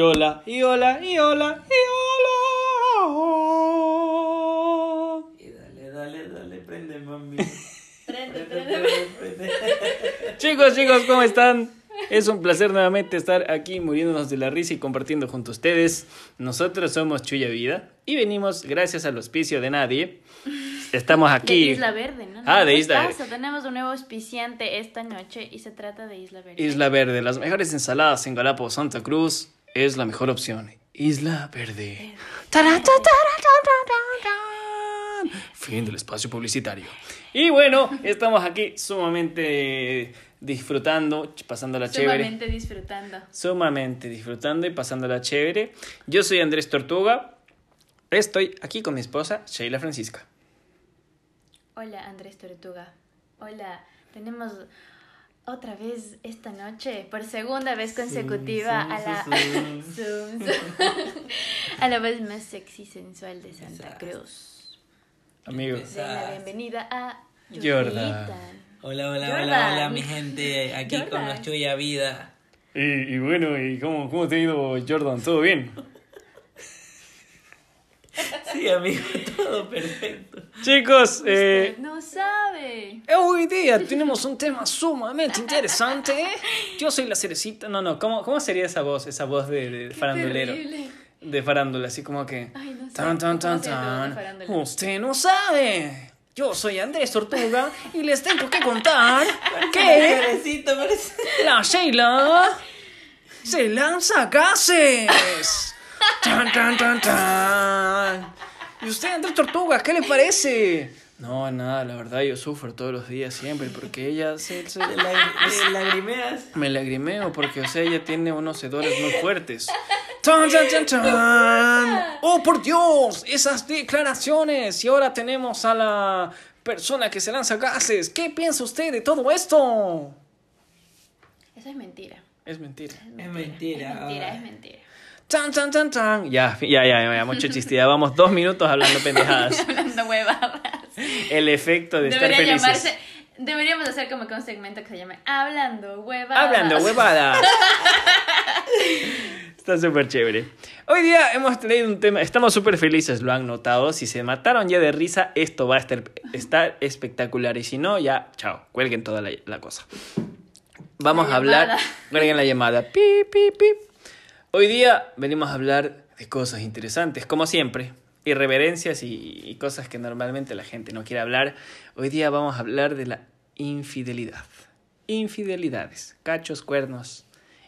y hola, y hola, y hola, y hola. Y dale, dale, dale, prende, mami. Prende, Prende, prende. Chicos, chicos, ¿cómo están? Es un placer nuevamente estar aquí muriéndonos de la risa y compartiendo junto a ustedes. Nosotros somos Chuya Vida y venimos gracias al auspicio de nadie. Estamos aquí. De Isla Verde, ¿no? Ah, de ¿Qué Isla pasa? Tenemos un nuevo auspiciante esta noche y se trata de Isla Verde. Isla Verde, las mejores ensaladas en Galápagos, Santa Cruz, es la mejor opción. Isla Verde. Fin del espacio publicitario. Y bueno, estamos aquí sumamente disfrutando, pasándola chévere. Sumamente disfrutando. Sumamente disfrutando y pasándola chévere. Yo soy Andrés Tortuga. Estoy aquí con mi esposa, Sheila Francisca. Hola, Andrés Tortuga. Hola, tenemos otra vez esta noche, por segunda vez consecutiva, zoom, a la zoom. Zoom, zoom. a la voz más sexy y sensual de Santa Exacto. Cruz. Amigo. Den la bienvenida a Jordan. Hola, hola, Jordan. hola, hola, mi gente. Aquí con los Chuya Vida. Y, y bueno, ¿y cómo, cómo te ha ido, Jordan? ¿Todo bien? Sí, amigo, todo perfecto. Chicos, eh, Usted no sabe. hoy día tenemos un tema sumamente interesante. Yo soy la cerecita. No, no, ¿cómo, cómo sería esa voz? Esa voz de, de farandulero. Terrible. De farándula, así como que. Ay, no sé. Tan, tan, tan, ¿Cómo sería tu voz de tan. Usted no sabe. Yo soy Andrés Tortuga y les tengo que contar que la Sheila se lanza gases. Tan, tan, tan, tan. ¿Y usted, Andrés Tortuga, qué le parece? No, nada, la verdad yo sufro todos los días siempre porque ella se, se- Lagrimeas. me lagrimeo porque, o sea, ella tiene unos hedores muy fuertes. ¡Tan, tan, tan, tan! ¡Oh, por Dios! Esas declaraciones. Y ahora tenemos a la persona que se lanza gases. ¿Qué piensa usted de todo esto? Eso es mentira. Es mentira. Es mentira. Es mentira, ah. es mentira. ¡Tan, tan, tan, tan! Ya, ya, ya, ya, mucho chiste. Ya vamos dos minutos hablando pendejadas. Hablando huevadas. El efecto de estar Debería felices. llamarse. Deberíamos hacer como que un segmento que se llame Hablando huevadas. Hablando huevadas. Está súper chévere. Hoy día hemos traído un tema, estamos súper felices, lo han notado. Si se mataron ya de risa, esto va a estar, estar espectacular. Y si no, ya, chao, cuelguen toda la, la cosa. Vamos La a hablar, cuelguen la llamada. Pi, pi, pi. Hoy día venimos a hablar de cosas interesantes, como siempre. Irreverencias y, cosas que normalmente la gente no quiere hablar. Hoy día vamos a hablar de la infidelidad. Infidelidades, cachos, cuernos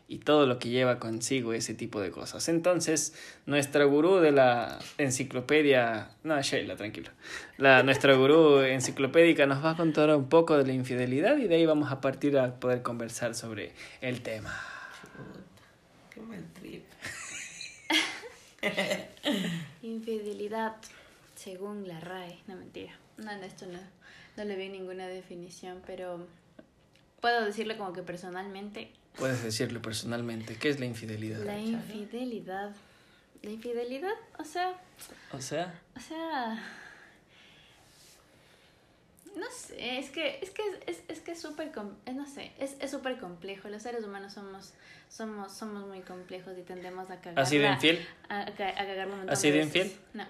y todo lo que lleva consigo ese tipo de cosas. Entonces, nuestra gurú de la enciclopedia, no, Sheila, tranquilo. Nuestra gurú enciclopédica nos va a contar un poco de la infidelidad y de ahí vamos a partir a poder conversar sobre el tema. Qué mal trip. Infidelidad, según la RAE. No, mentira. No, no, esto no, no le vi ninguna definición, pero puedo decirlo como que personalmente. Puedes decirlo personalmente, ¿qué es la infidelidad? La infidelidad. La infidelidad, o sea, O sea, o sea. No sé, es que es que es, es que es súper com- eh, no sé, es es súper complejo. Los seres humanos somos somos somos muy complejos y tendemos a cagar. ¿has sido infiel? A, a ca- a cagarlo un montón ¿Has de sido veces. infiel? No.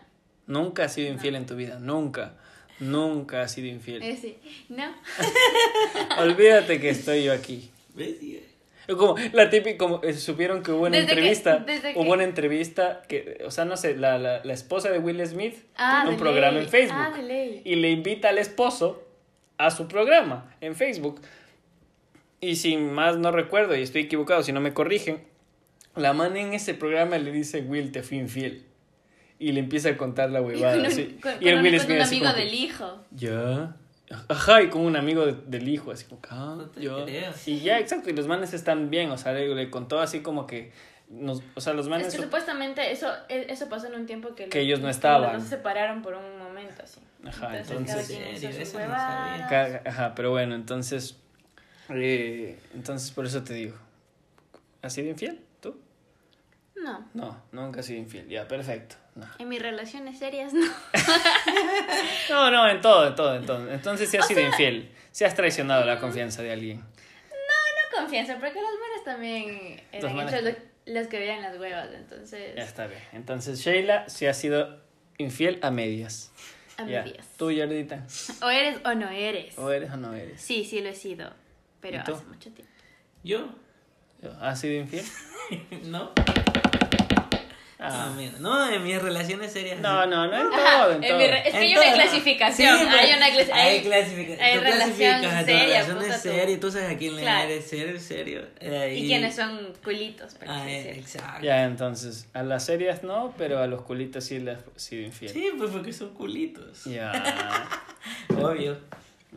Nunca has sido infiel en tu vida, nunca. Nunca has sido infiel. Eh, sí. No. Olvídate que estoy yo aquí. ¿Ves? Y- Como la típica, como eh, supieron que hubo una Desde que- entrevista, desde que- hubo una entrevista que, o sea, no sé, la, la, la esposa de Will Smith Ah, tiene un programa ley. en Facebook Ah, ley. y le invita al esposo a su programa en Facebook. Y si más no recuerdo, y estoy equivocado, si no me corrigen, la man en ese programa le dice, Will, te fui infiel. Y le empieza a contar la Y huevada. con un, así. con- y el con Will con Smith un así amigo como que, del hijo. ya. Ajá, y como un amigo de- del hijo, así como, ah, No te ya. creo. Y ya, exacto, y los manes están bien, o sea, le, le contó así como que, nos, o sea, los manes... Es que supuestamente eso, e- eso pasó en un tiempo que, Que los- ellos no estaban. Los se separaron por un momento así. Ajá, entonces- Eso no Ajá, pero bueno, entonces, eh, entonces por eso te digo, ¿has sido infiel? No. No, nunca has sido infiel, ya, perfecto. No, En mis relaciones serias no. no, no en todo, en todo, en todo. Entonces si has sido infiel, si has traicionado la confianza de alguien. No confianza, porque los manes también Los eran manes- de- los que veían las huevas, entonces. Ya está bien. Entonces, Sheila se ha sido infiel a medias. A Ya. medias. Tú, Jordita. O eres o no eres. ¿O eres o no eres? Sí, sí lo he sido. Pero hace mucho tiempo. ¿Yo? ¿Has sido infiel? ¿No? Ah. Mira. No, en mis relaciones serias. No, no, no en todo, en en todo. re- es que hay una clasificación. Sí, hay una clasi- hay, hay- clasificación. hay Tú relación clasificas seria, relación puta, es tú. y sabes a quién le Claro. eres serio, serio. Eh, Y quienes son culitos, Ah, eh, exacto. Ya, entonces, a las serias no, pero a los culitos sí les has sido infiel. Sí, pues porque son culitos. Ya, Obvio.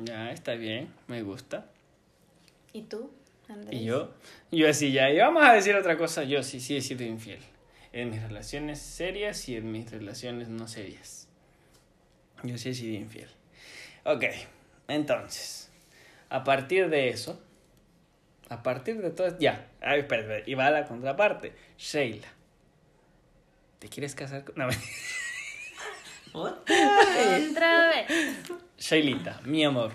ya, está bien, me gusta. ¿Y tú, Andrés? Y yo, yo así ya, y vamos a decir otra cosa, yo sí, sí he sido infiel. En mis relaciones serias y en mis relaciones no serias. Yo sí he sido infiel. Ok, entonces, a partir de eso, a partir de todo, ya, ay, espera, espera, y va a la contraparte, Sheila. ¿Te quieres casar con.? No, Otra vez. Sheilita, mi amor,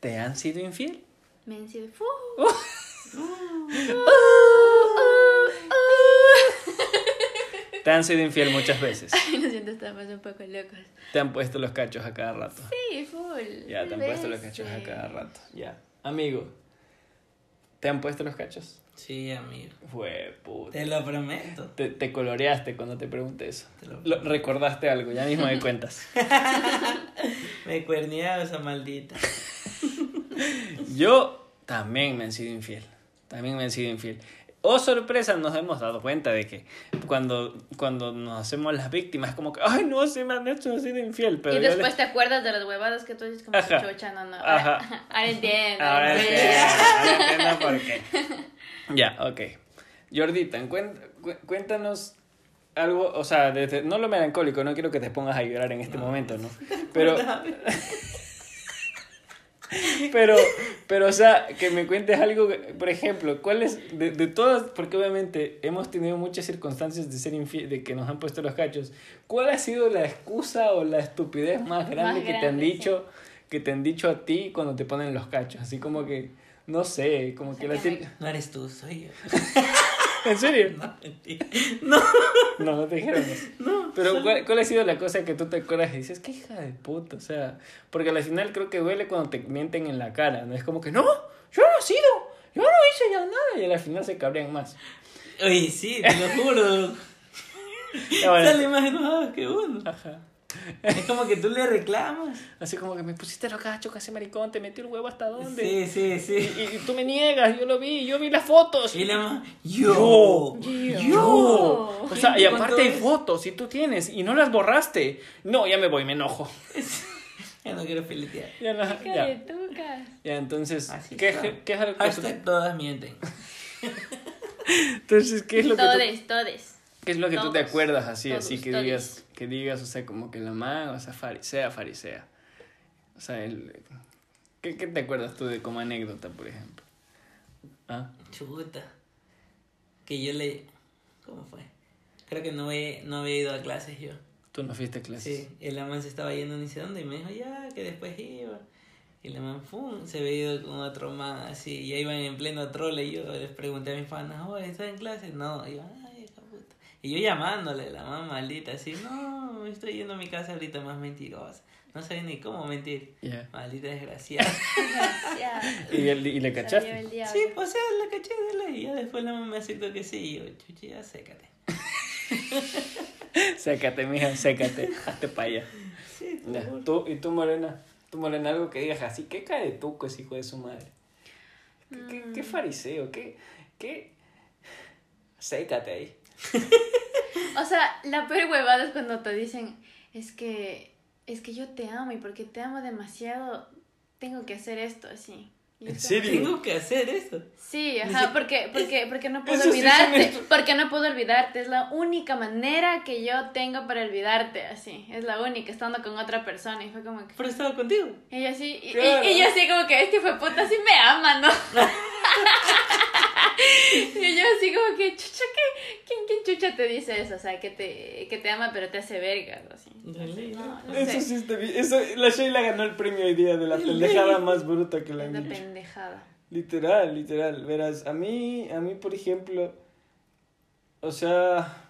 ¿te han sido infiel? Me han sido. ¡Fu! Te han sido infiel muchas veces. Ay, lo siento, estamos un poco locos. Te han puesto los cachos a cada rato. Sí, full. Ya, te han puesto los cachos a cada rato. Ya. Amigo, ¿te han puesto los cachos? Sí, amigo. Fue puta. Te lo prometo. Te, te coloreaste cuando te pregunté eso. Te lo- Lo- recordaste algo, ya mismo me cuentas. Me cuerneaba esa maldita. Yo también me han sido infiel. También me han sido infiel. Oh, sorpresa, nos hemos dado cuenta de que cuando, cuando nos hacemos las víctimas, como que, ay, no, se me han hecho he sido infiel. Pero y después le- te acuerdas de las huevadas que tú dices como Ajá. chucha, no, no. Ajá. Ahora entiendo. Ahora entiendo, entiendo. ahora entiendo por qué. Ya, ok. Jordita, cuéntanos algo, o sea, desde- no lo melancólico, no quiero que te pongas a llorar en este momento, ¿no? Pero, pero, pero, o sea, que me cuentes algo, por ejemplo, ¿cuál es, de, de todas, porque obviamente hemos tenido muchas circunstancias de ser infiel, de que nos han puesto los cachos, ¿cuál ha sido la excusa o la estupidez más grande Más que te han sí. dicho, que te han dicho a ti cuando te ponen los cachos? Así como que, no sé, como que la Sácame. típica- No eres tú, soy yo. ¿En serio? No, mentira. No. No, no te dijeron eso. No. Pero ¿cuál, cuál ha sido la cosa que tú te acuerdas y dices, qué hija de puta? O sea, porque al final creo que duele cuando te mienten en la cara, ¿no? Es como que, no, yo no he sido, yo no hice ya nada. Y al final se cabrean más. Oye, sí, te lo juro. Ya, bueno. Sale más enojado que uno. Ajá. Es como que tú le reclamas. Así como que me pusiste los cachos, casi maricón, te metí el huevo hasta dónde. Sí, sí, sí. y- y tú me niegas, yo lo vi, yo vi las fotos. Y la más, yo. Yo. Yo. O sea, y ¿Cuánto aparte hay fotos, y tú tienes, y no las borraste. No, ya me voy, me enojo. Ya no quiero filetear. Ya, no- ya. Ya, entonces, Así ¿qué, está. qué es algo que tú- todas mienten. Entonces, ¿qué es lo que tú, Todes, todes. qué es lo que tú te Todos, acuerdas así, todos, así que todos. digas, que digas, o sea, como que la man, o sea, farisea, farisea. O sea, el, ¿qué, ¿qué te acuerdas tú de como anécdota, por ejemplo? ¿Ah? Chuta. Que yo le. ¿Cómo fue? Creo que no, he, no había ido a clases yo. ¿Tú no fuiste a clases? Sí, el man se estaba yendo ni sé dónde y me dijo ya, que después iba. Y el man, ¡fum! se había ido con otro man así. Y ya iban en pleno trole y yo les pregunté a mis panas, oye, ¿estás en clase? No. Y yo, puta. Y yo llamándole, la man maldita, así, no, me estoy yendo a mi casa ahorita más mentirosa. No sabía ni cómo mentir. Maldita desgraciada. Gracias. ¿Y, el- y le cachaste? sí, o sea, la caché de ley. Y ya después la man me aceptó que sí. Y yo, chuchi, ya sécate. Sécate, mija, sécate. Hazte para allá. Sí, Ya. ¿Tú, ¿Y tú, Morena? ¿Tú, Morena, algo que digas así? ¿Qué cae de tuco ese hijo de su madre? ¿Qué, qué, Mm. qué fariseo? ¿Qué, ¿Qué? Sécate ahí. O sea, la peor huevada es cuando te dicen, es que, es que yo te amo y porque te amo demasiado, tengo que hacer esto así. ¿En serio? Tengo que hacer eso. Sí, ajá, porque, porque, porque no puedo Eso sí olvidarte, son porque no puedo olvidarte, es la única manera que yo tengo para olvidarte, así, es la única, estando con otra persona, y fue como que, Pero estaba contigo. y yo así, y, y- Claro. y yo así como que, este fue puta, sí me ama, ¿no? y yo así como que, chucha, ¿qué? ¿Quién, quién chucha te dice eso? O sea, que te, que te ama pero te hace verga, algo así. Dale, No, no Eso sé, sí está bien. Eso, la Sheila ganó el premio hoy día de la pendejada más bruta que es han dicho. pendejada. Literal, literal. Verás, a mí, a mí, por ejemplo, O sea.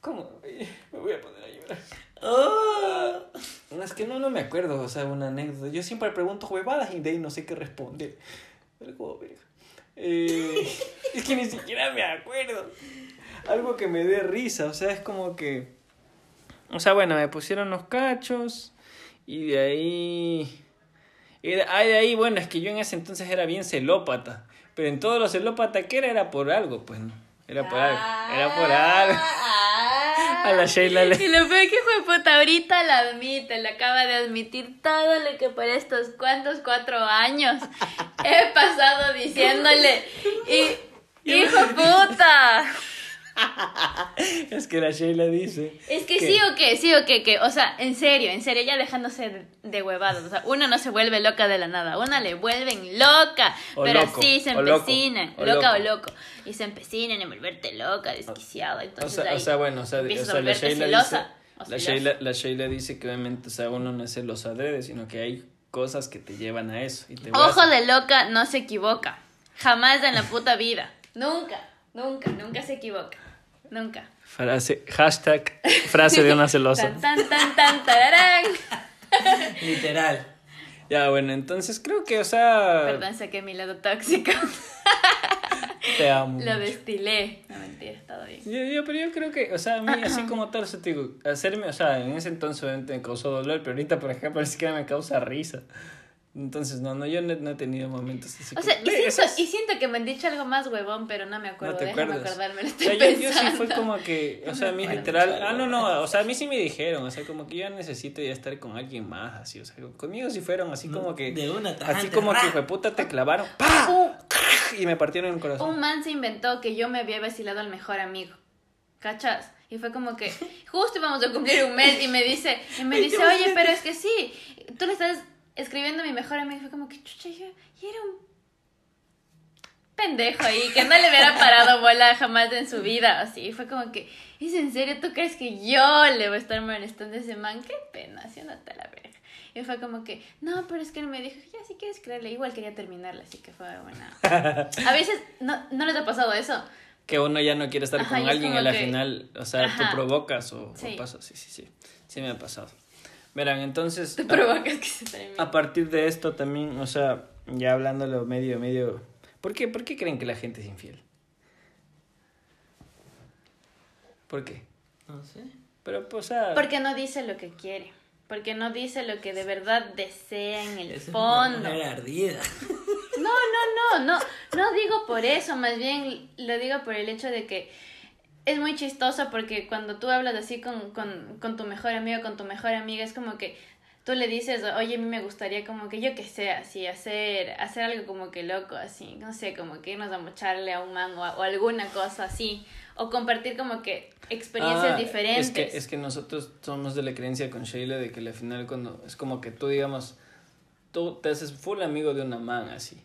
¿Cómo? Me voy a poner a llorar. ¡Oh! No, Es que no, no me acuerdo, o sea, una anécdota. Yo siempre pregunto huevadas y de ahí no sé qué responder. Pero como, verga. Eh, es que ni siquiera me acuerdo. Algo que me dé risa, o sea, es como que. O sea, bueno, me pusieron los cachos y de ahí. Y de, ah, de ahí, bueno, es que yo en ese entonces era bien celópata. Pero en todo lo celópata que era, era por algo, pues no. Era por algo. Era por algo. A la Sheila le. Y lo peor que fue puta, ahorita la admite, le acaba de admitir todo lo que por estos cuantos cuatro años he pasado diciéndole. Y, hijo puta. Es que la Sheila dice. Es que sí o qué, sí o qué, que, o sea, en serio, en serio, ya dejándose de, huevadas, o sea, una no se vuelve loca de la nada, una le vuelven loca, O pero loco, sí se loco, empecinan, loca o loco, y se empecinan en volverte loca, desquiciada, O sea, ahí o sea, bueno, o sea, o sea la Sheila celosa, dice. La. Sheila, la Sheila dice que obviamente, o sea, uno no es celoso adrede, sino que hay cosas que te llevan a eso. Y te voy a Ojo de loca no se equivoca, jamás en la puta vida, nunca, nunca, nunca se equivoca, nunca. Frase, hashtag, frase de una celosa. Tan, tan, tan, tan, tararán. Literal. Ya, bueno, entonces creo que, o sea, Perdón, saqué mi lado tóxico. te amo. Lo mucho. destilé. No mentira, todo bien. Yo, yo, pero yo creo que, o sea, a mí así como tal, o sea, te digo, hacerme, o sea, en ese entonces obviamente me causó dolor, pero ahorita, por ejemplo, ni siquiera me causa risa. Entonces, no, no, yo no, no he tenido momentos así. O sea, y como- siento, y siento que me han dicho algo más huevón, pero no me acuerdo. No te Déjame acuerdas. acordarme, lo O estoy sea, yo, yo sí fue como que, o sea, a mí literal, ah, no, no, o sea, a mí sí me dijeron, o sea, como que yo necesito ya estar con alguien más, así, o sea, conmigo sí fueron así como que, De una así tajante, como que, ra. hijo de puta, te clavaron, ¡pa! Un, Y me partieron el corazón. un man se inventó que yo me había vacilado al mejor amigo. ¿Cachas? Y fue como que justo íbamos a cumplir un mes y me dice, y me dice, oye, pero es que sí, tú le estás escribiendo a mi mejor amigo. Fue como que, chucha, yo, y era un pendejo ahí, que no le hubiera parado bola jamás en su vida. Así, fue como que, ¿es en serio? ¿Tú crees que yo le voy a estar molestando a ese man? Qué pena, haciéndote la verga. Y fue como que, no, pero es que él me dijo, ya, si quieres creerle, igual quería terminarla, así que fue buena. A veces, ¿no, ¿no les ha pasado eso? Que uno ya no quiere estar Ajá, con alguien y como a la que- final, o sea, Ajá. tú provocas o, o Sí. pasa, sí, sí, sí, sí me ha pasado. Verán, entonces, Te a- provocas que se termine. a partir de esto también, o sea, ya hablándolo medio, medio, ¿por qué, ¿por qué creen que la gente es infiel? ¿Por qué? No sé. Pero, pues, o sea, Porque no dice lo que quiere. Porque no dice lo que de verdad desea en el Esa es fondo. una mujer ardida. No, no, no, no. No digo por eso, más bien lo digo por el hecho de que es muy chistoso porque cuando tú hablas así con, con, con tu mejor amigo, con tu mejor amiga, es como que tú le dices, oye, a mí me gustaría como que yo que sé, así, hacer, hacer algo como que loco, así, no sé, como que irnos a mocharle a un mango o alguna cosa así. O compartir como que experiencias Ah, diferentes. Es que, es que nosotros somos de la creencia con Sheila de que al final cuando es como que tú digamos, tú te haces full amigo de una man así.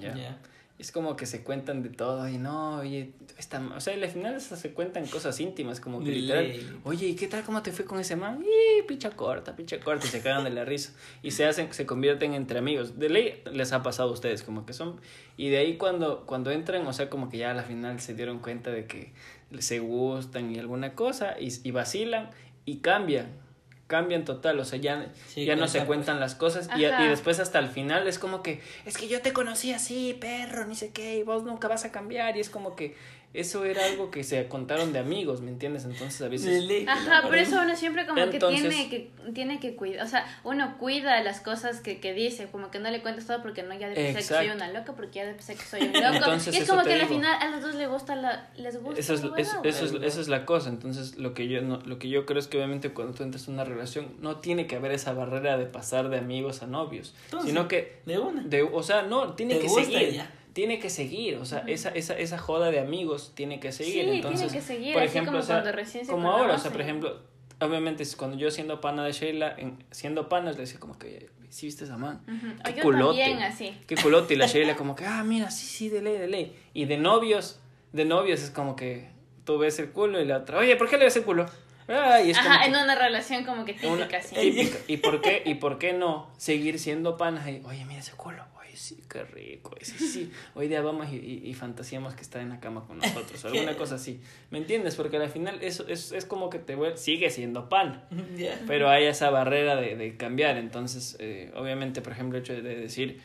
¿ya? Ya. Es como que se cuentan de todo y no, oye, esta, o sea, al final se cuentan cosas íntimas, como que literal, oye, ¿y qué tal cómo te fue con ese man? Y picha corta, picha corta, y se cagan de la risa. Y se hacen, se convierten entre amigos. De ley les ha pasado a ustedes, como que son, y de ahí cuando, cuando entran, o sea, como que ya a la final se dieron cuenta de que se gustan y alguna cosa, y, y vacilan, y cambian. Cambian total, o sea, ya, Sí, ya no se pues. cuentan las cosas y, y después hasta el final es como que es que yo te conocí así, perro, ni sé qué, y vos nunca vas a cambiar y es como que eso era algo que se contaron de amigos, ¿me entiendes? Entonces a De veces. Ajá, por eso uno siempre como Entonces- que tiene que tiene que cuidar, o sea, uno cuida las cosas que, que dice, como que no le cuentas todo porque no ya sé que soy una loca, porque ya sé que soy un loco. Entonces, y es como que al digo. final a los dos les gusta la, les gusta eso es, la es- eso, es, eso es la cosa, entonces lo que yo no, lo que yo creo es que obviamente cuando tú entras en una relación no tiene que haber esa barrera de pasar de amigos a novios, Entonces, sino que De una. de, o sea, no, tiene que seguir. ya. Tiene que seguir, o sea, esa, esa, esa joda de amigos tiene que seguir. Sí, Entonces, tiene que seguir, por así ejemplo, como o sea, cuando recién se como ahora, o sea, por ejemplo, obviamente cuando yo siendo pana de Sheila, en- siendo panas le decía como que, ¿sí viste esa man? Qué yo culote. también así. Qué culote. Y la Sheila como que, ah, mira, sí, sí, de ley, de ley. Y de novios, de novios es como que tú ves el culo y la otra, oye, ¿por qué le ves el culo? Ay, es Ajá, que- en una relación como que típica, una- sí. típica. ¿Y por qué? ¿Y por qué no seguir siendo panas? Y, Oye, mira ese culo. Sí, qué rico. Sí, sí. Hoy día vamos y, y, y fantaseamos que está en la cama con nosotros. o alguna cosa así. ¿Me entiendes? Porque al final eso es, es como que te vuelve, sigue siendo pan. Pero hay esa barrera de, de cambiar. Entonces, eh, obviamente, por ejemplo, el hecho de decir,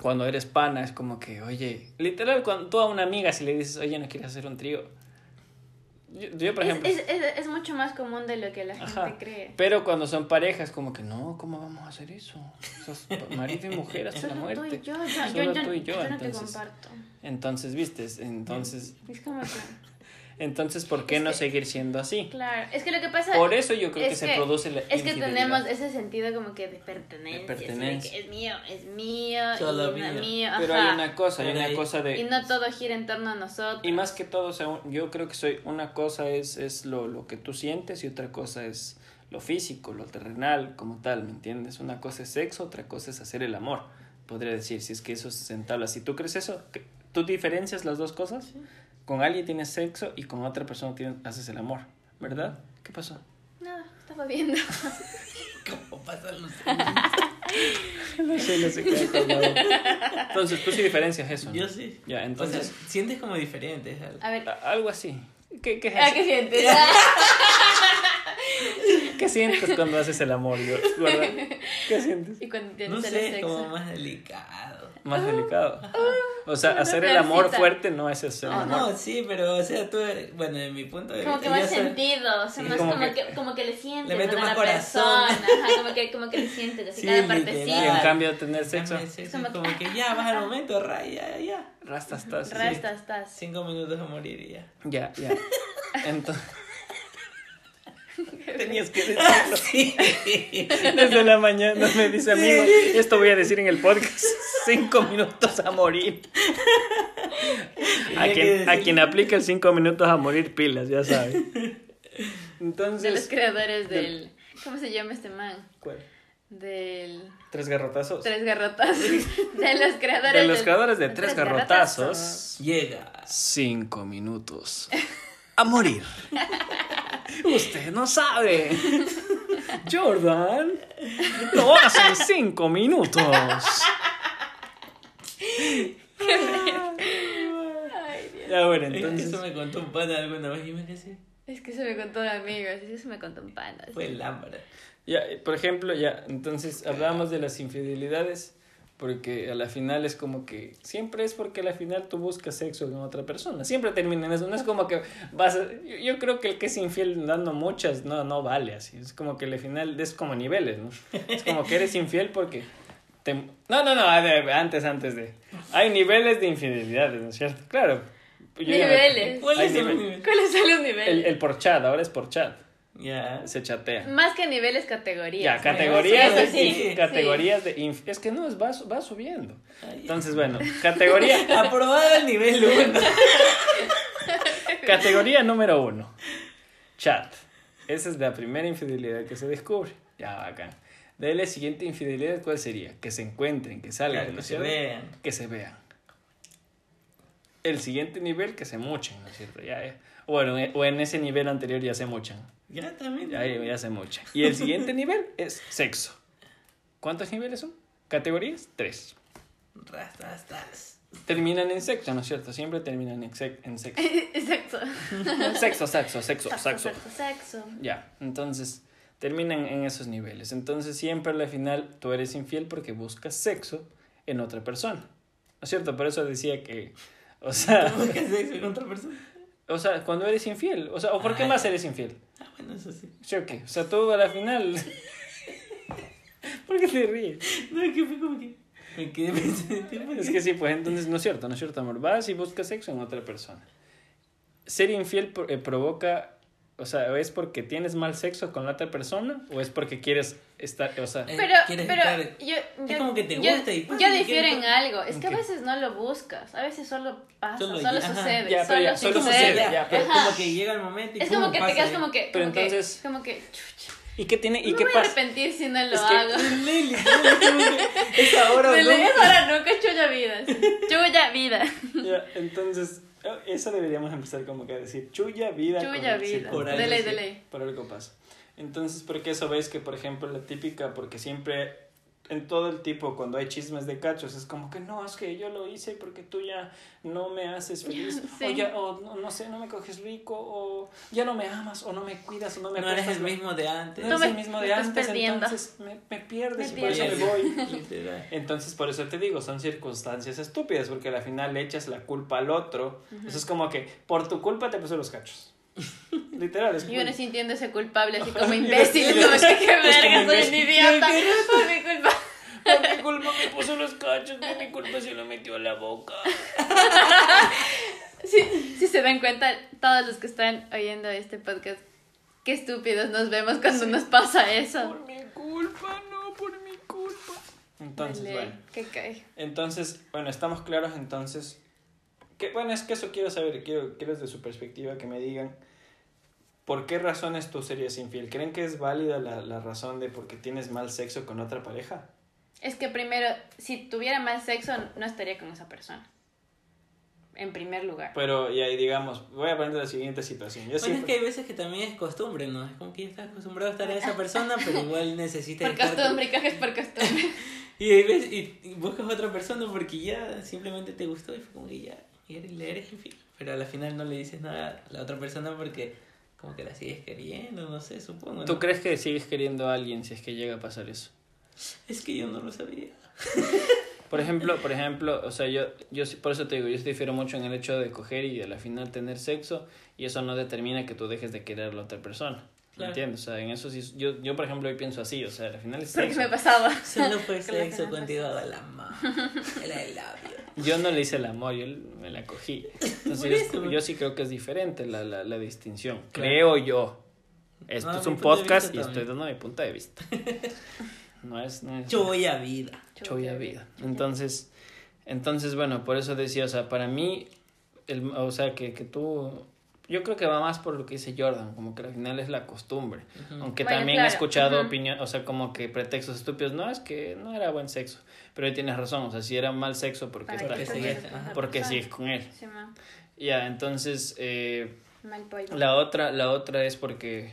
cuando eres pana, es como que, oye, literal, cuando tú a una amiga, si le dices, oye, no quieres hacer un trío. Yo, yo, por ejemplo. es, es, es mucho más común de lo que la gente Ajá. cree. Pero cuando son parejas, como que no, ¿cómo vamos a hacer eso? Marido y mujer hasta la Solo tú muerte. y yo, yo, Solo yo, yo, tú y yo, yo no te entonces. comparto. Entonces, ¿viste? Entonces, Es como que, entonces ¿por qué Es no que- seguir siendo así? claro, es que lo que pasa Por eso yo creo que se produce la Es que tenemos ese sentido como que de pertenencia, De pertenencia. que es mío, es mío, Solo y no mío. mío, Pero ajá. hay una cosa, hay una cosa de... Y no todo gira en torno a nosotros. Y más que todo, o sea, yo creo que soy una cosa es, es lo, lo que tú sientes y otra cosa es lo físico, lo terrenal, como tal, ¿me entiendes? Una cosa es sexo, otra cosa es hacer el amor, podría decir, si es que eso se entabla. Si tú crees eso, ¿qué- ¿tú diferencias las dos cosas? Con alguien tienes sexo y con otra persona tienes, haces el amor, ¿verdad? ¿Qué pasó? Nada, estaba viendo. ¿Cómo pasan los No sé, no sé qué. Entonces, tú sí diferencias eso. ¿no? Yo sí. Ya, O entonces, sea, sientes como diferente. A ver, a- algo así. ¿Qué, qué, es ¿a eso? qué sientes? ¿Qué sientes cuando haces el amor, yo? ¿Verdad? ¿Qué sientes? y cuando tienes No el sé, sexo. como más delicado. Más delicado. O sea, Una hacer el amor florcita. fuerte no es hacer el Ah, amor. no, sí, pero, o sea, tú, bueno, en mi punto de Como vista, que yo más soy- sentido, o sea, Sí, más como como, que- que, como que le sientes Le metes a más la corazón. persona, ajá, como que, como que le sientes así Sí, cada partecita. Y en cambio tener sexo, Dame sexo, Como es que- como que ya, vas al momento, ra, ya, ya. rasta estás. Resta, estás. Cinco minutos a morir y ya. Ya, ya. Entonces, tenías que decirlo. Sí. Desde la mañana me dice amigo, esto voy a decir en el podcast. Cinco minutos a morir. A quien, a quien aplica el cinco minutos a morir pilas, ya sabes. De los Entonces, creadores del... ¿Cómo se llama este man? ¿cuál? Del... Tres garrotazos. Tres garrotazos. De los creadores De los del- creadores de tres garrotazos. Llega. Cinco minutos a morir. Usted no sabe. Jordan lo hace en cinco minutos. Ay, Dios. Ya bueno, Entonces, eso me contó un pana alguna vez quedé Es que eso me contó un amigo, eso me contó un pana. Fue el lámpara. Ya, por ejemplo, ya, entonces hablamos de las infidelidades. Porque a la final es como que siempre es porque a la final tú buscas sexo con otra persona. Siempre termina en eso. No es como que vas a- yo, yo creo que el que es infiel dando muchas no, no vale así. Es como que al final es como niveles, ¿no? Es como que eres infiel porque te... No, no, no, antes, antes de... Hay niveles de infidelidades, ¿no es cierto? Claro. Yo me- Niveles. ¿Cuáles hay son los nivel- niveles? ¿Cuáles son los niveles? El, el por chat, ahora es por chat. Ya. Se chatea. Más que niveles, categorías. Ya, categorías, de, sí, categorías de inf- Es que no, es, va, va subiendo. Ay, Entonces, bueno, categoría, Aprobado el nivel 1. categoría número uno. Chat. Esa es la primera infidelidad que se descubre. Ya, bacán. De la siguiente infidelidad, ¿cuál sería? Que se encuentren, que salgan, Claro, ¿no que se vean. Que se vean. El siguiente nivel, que se mochen, ¿no es cierto? Ya, ya. Bueno, eh, o en ese nivel anterior ya se mochan. Ya también. Ya, ya se mochan. Y el siguiente nivel es sexo. ¿Cuántos niveles son? ¿Categorías? Tres. Rastas. Terminan en sexo, ¿no es cierto? Siempre terminan en, sex- en sexo. Sexo. Sexo, sexo, sexo, sexo. Sexo, sexo. Ya, entonces terminan en esos niveles. Entonces siempre al final tú eres infiel porque buscas sexo en otra persona. ¿No es cierto? Por eso decía que, o sea, ¿Cómo que sexo con otra persona? o sea, cuando eres infiel, o sea, ¿o por qué más eres infiel? Bueno, eso sí. ¿Sí o qué? O sea, tú a la final... ¿Por qué te ríes? No, es que fue como que. Me quedé pensando Es que sí, pues entonces no es cierto, no es cierto, amor. Vas y buscas sexo en otra persona. Ser infiel eh, provoca, o sea, ¿es porque tienes mal sexo con la otra persona o es porque quieres estar, o sea, Eh, Pero, quieres pero estar- yo, yo, es como que te yo- gusta y pasa yo difiero quieres- en algo. Es ¿En que a qué? veces no lo buscas. A veces solo pasa, Solo solo, sucede. Ya, pero solo, ya, solo sucede. sucede, ya, pero Ajá. como que llega el momento y Es como que te pasa quedas ya. como que, Pero como que, entonces- como que, chucha, ¿y qué tiene y no qué me voy a pasa? arrepentir si no lo Es que- hago. Que esa hora Me no. lees ahora nunca chulla vida. Chulla vida. Ya, entonces Eso deberíamos empezar como que a decir, chulla vida. Chulla con- vida. por Dele, sí. dele. Por algo pasa. Entonces, porque eso ves que, por ejemplo, la típica, porque siempre en todo el tipo, cuando hay chismes de cachos, es como que no, es que yo lo hice porque tú ya no me haces feliz, Sí. o ya, o no, no sé, no me coges rico, o ya no me amas, o no me cuidas, o no me No eres el mismo de antes. No No eres el mismo me de estás antes, perdiendo. entonces me, me pierdes Me y por eso me voy. Entonces, por eso te digo, son circunstancias estúpidas, porque al final le echas la culpa al otro. Eso es como que, por tu culpa te puso los cachos. Literal, es Y uno sintiéndose culpable, así como imbécil, como que qué es como verga, soy un idiota, por mi culpa. Por mi culpa me puso los cachos, por mi culpa se lo metió a la boca. Si, si se dan cuenta, todos los que están oyendo este podcast, qué estúpidos nos vemos cuando nos pasa eso. Por mi culpa, no, por mi culpa. Entonces, Dale, bueno. que cae. Entonces, bueno, estamos claros entonces. Que, bueno, es que eso quiero saber, quiero, quiero desde su perspectiva que me digan por qué razones tú serías infiel. ¿Creen que es válida la, la razón de porque tienes mal sexo con otra pareja? Es que primero, si tuviera más sexo, no estaría con esa persona. En primer lugar. Pero, y ahí digamos, voy a poner la siguiente situación. Yo Bueno, es que hay veces que también es costumbre, ¿no? Es como que ya estás acostumbrado a estar a esa persona, pero igual necesitas Por estar costumbre, y cajes por costumbre. Y, hay veces- y, y buscas a otra persona porque ya simplemente te gustó y fue como que ya y eres, le eres infiel. Pero a la final no le dices nada a la otra persona porque como que la sigues queriendo, no sé, supongo. ¿no? ¿Tú crees que sigues queriendo a alguien si es que llega a pasar eso? Es que yo no lo sabía. Por ejemplo, por ejemplo, o sea, yo, yo por eso te digo, yo difiero mucho en el hecho de coger y a la final tener sexo y eso no determina que tú dejes de querer a la otra persona. ¿Me Claro. entiendes? O sea, en eso sí, yo, yo por ejemplo hoy pienso así, o sea, al final es Porque sexo. me pasaba. Solo fue sexo contigo de la mano. Era el labio. Yo no le hice el amor, yo me la cogí. Entonces yo, sí creo que es diferente la, la, la distinción. Claro. Creo yo. Esto No, es un podcast y estoy dando mi punto de vista. No es... No es Choya vida. Choya vida. Entonces, entonces, bueno, por eso decía, o sea, para mí, el, o sea, que, que tú, yo creo que va más por lo que dice Jordan, como que al final es la costumbre. Aunque Bueno, también claro. he escuchado Ujú. opinión, o sea, como que pretextos estúpidos, no, es que no era buen sexo, pero ahí tienes razón, o sea, si era mal sexo, porque, Para está- que que sigues- chuches con esa porque sigues con él. Sí. Ya, entonces, eh, Mal pollo. la otra, la otra es porque,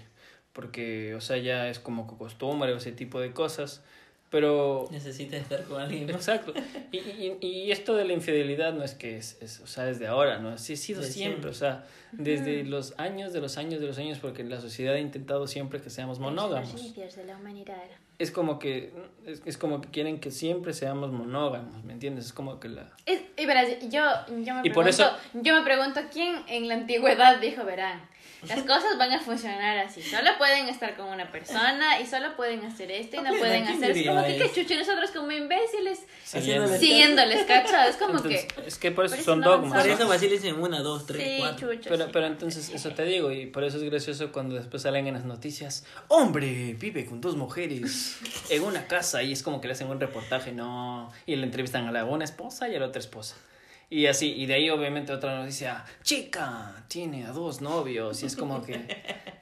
porque, o sea, ya es como costumbre o ese tipo de cosas, pero Necesitas estar con alguien. Exacto. Y, y, y esto de la infidelidad no es que es, es, o sea, desde ahora, ¿no? Así ha sido De siempre, siempre. o sea, desde los años de los años de los años, porque la sociedad ha intentado siempre que seamos monógamos. Los inicios de la humanidad. Es como que, es, es como que quieren que siempre seamos monógamos, ¿me entiendes? Es como que la... Es- y verás, yo, yo, me Y pregunto, por eso- yo me pregunto quién en la antigüedad dijo, verán, las cosas van a funcionar así. Solo pueden estar con una persona y solo pueden hacer esto y no pueden ¿quién hacer. Es como que, que chucho, nosotros como imbéciles Haciéndole- siguiéndoles, ¿cacha? Es como Entonces, que. es que por eso por eso son no dogmas. Por eso vaciles en una, dos, tres, Sí, cuatro. chucho. Pero, sí. pero entonces, eso te digo, y por eso es gracioso cuando después salen en las noticias, hombre, vive con dos mujeres en una casa, y es como que le hacen un reportaje, no, y le entrevistan a la una esposa y a la otra esposa. Y así, y de ahí obviamente otra noticia, chica, tiene a dos novios, y es como que,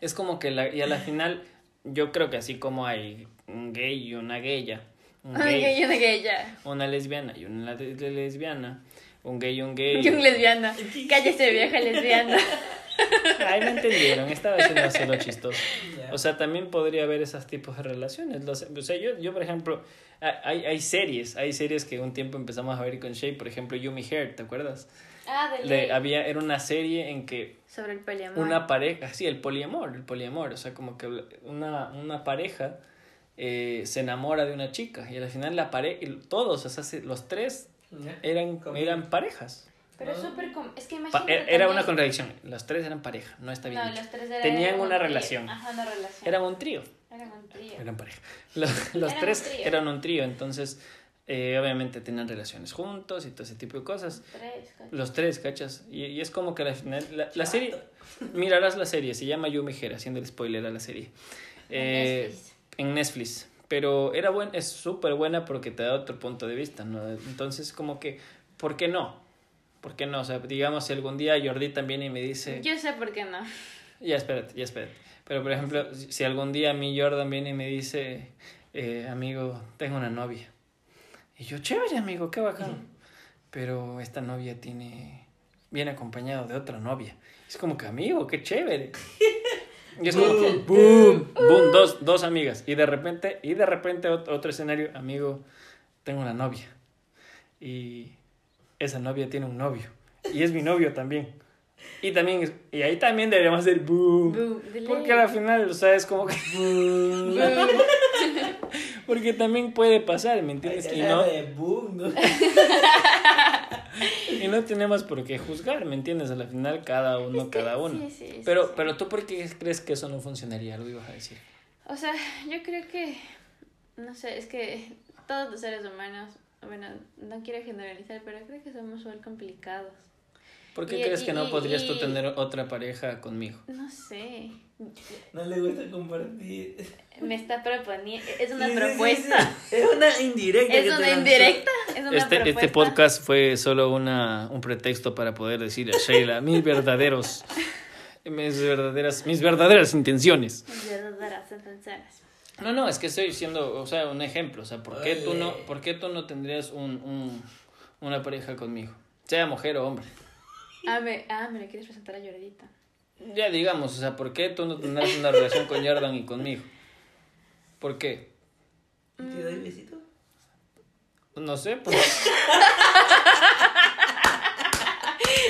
es como que, la, y a la final, yo creo que así como hay un gay y una gaya, un gay, de que ella. una lesbiana y una le- le- lesbiana, un gay y un gay. Que un lesbiana. Cállese, vieja lesbiana. Ay, me entendieron, estaba haciendo así lo chistoso. Ya. O sea, también podría haber esos tipos de relaciones. Los- o sea, yo, yo, por ejemplo, hay, hay series, hay series que un tiempo empezamos a ver con Shay, por ejemplo, Yumi Hair, ¿te acuerdas? Ah, de Le- había, era una serie en que Sobre el poliamor. una pareja, sí, el poliamor, el poliamor, o sea, como que una, una pareja eh, se enamora de una chica y al final la pareja, todos, o sea, se- los tres eran, eran parejas. Pero es súper. Es que imagínate. era era una contradicción, los tres eran pareja, no está bien No, dicho. los tres eran Tenían un una relación. Ajá, una relación. Eran un trío. Eran un trío. Eran pareja. Los, los Eran tres un eran un trío, entonces eh, obviamente tenían relaciones juntos y todo ese tipo de cosas. Tres. Los tres, ¿cachas? Y, y es como que al final, la, la serie, mirarás la serie, se llama Yumi Hera, haciendo el spoiler a la serie. Eh, Netflix. en Netflix. Pero era buen, es súper buena porque te da otro punto de vista, ¿no? Entonces como que, ¿por qué no? ¿Por qué no? O sea, digamos, si algún día Jordi también y me dice... Yo sé por qué no. Ya, espérate, ya, espérate. Pero, por ejemplo, si algún día a mí Jordan viene y me dice, eh, amigo, tengo una novia. Y yo, chévere, amigo, qué bacán. Pero esta novia tiene viene acompañado de otra novia. Es como que amigo, qué chévere. Y es como que boom, boom, dos, dos amigas. Y de repente, y de repente ot- otro escenario, amigo, tengo una novia. Y esa novia tiene un novio. Y es mi novio también. Y también y ahí también deberíamos hacer boom. Boom, Porque al final, o sea, es como que porque también puede pasar, ¿me entiendes? Y no, de boom, ¿no? y no tenemos por qué juzgar, ¿me entiendes? Al final cada uno, Es que cada uno. sí, sí, sí, pero, sí. pero tú, ¿por qué crees que eso no funcionaría? Algo ibas a decir. O sea, yo creo que, no sé, es que todos los seres humanos, bueno, no quiero generalizar, pero creo que somos muy complicados. ¿Por qué Y- crees y- que no y- podrías tú tener otra pareja conmigo? No sé, No le gusta compartir. me está proponiendo, es una Sí, sí, sí, propuesta. sí. Es una indirecta. que Es una indirecta, es una Este, propuesta. este podcast fue solo una, un pretexto para poder decir a Sheila mis verdaderos, mis verdaderas, mis verdaderas intenciones. Verdaderas sentencias. No, no, es que estoy diciendo, o sea, un ejemplo, o sea, ¿por qué tú no, por qué tú no tendrías un, un, una pareja conmigo? Sea mujer o hombre. Ah, me, ah, me le quieres presentar a Lloradita. Ya digamos, o sea, ¿por qué tú no tendrás una relación con Jordan y conmigo? ¿Por qué? ¿Te doy besito? No sé, pues.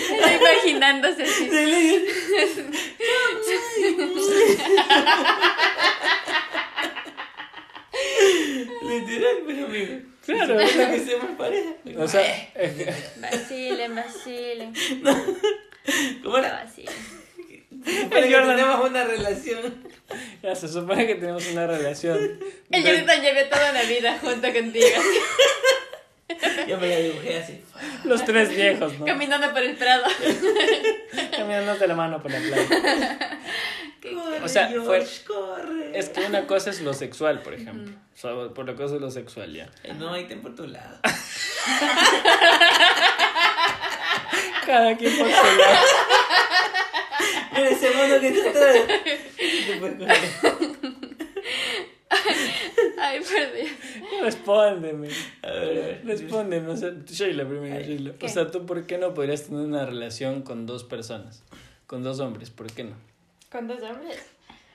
Está imaginándose así. Literal, pero amigo. Claro, Es lo que seamos pareja. O sea, eh, Vacilen, vacilen. ¿Cómo era? Vacilen. Para que Jordan. tenemos una relación. ya se supone que tenemos una relación. El de- Lloradita llevé toda la vida junto contigo. Yo me la dibujé así. Los tres viejos, ¿no? Caminando por el prado. Caminando de la mano por la playa. Corre, O sea, George, fue- corre. Es que una cosa es lo sexual, por ejemplo. O sea, por la cosa es lo sexual, ya. Ay, No, ahí ten por tu lado. Cada quien por su lado. Mira ese mono que. Te coger. Ay, Dios. Respóndeme. A ver, ver. Respóndeme. O sea, Sheila primero, Ay, Sheila. ¿qué? O sea, ¿tú por qué no podrías tener una relación con dos personas? Con dos hombres, ¿por qué no? ¿Con dos hombres?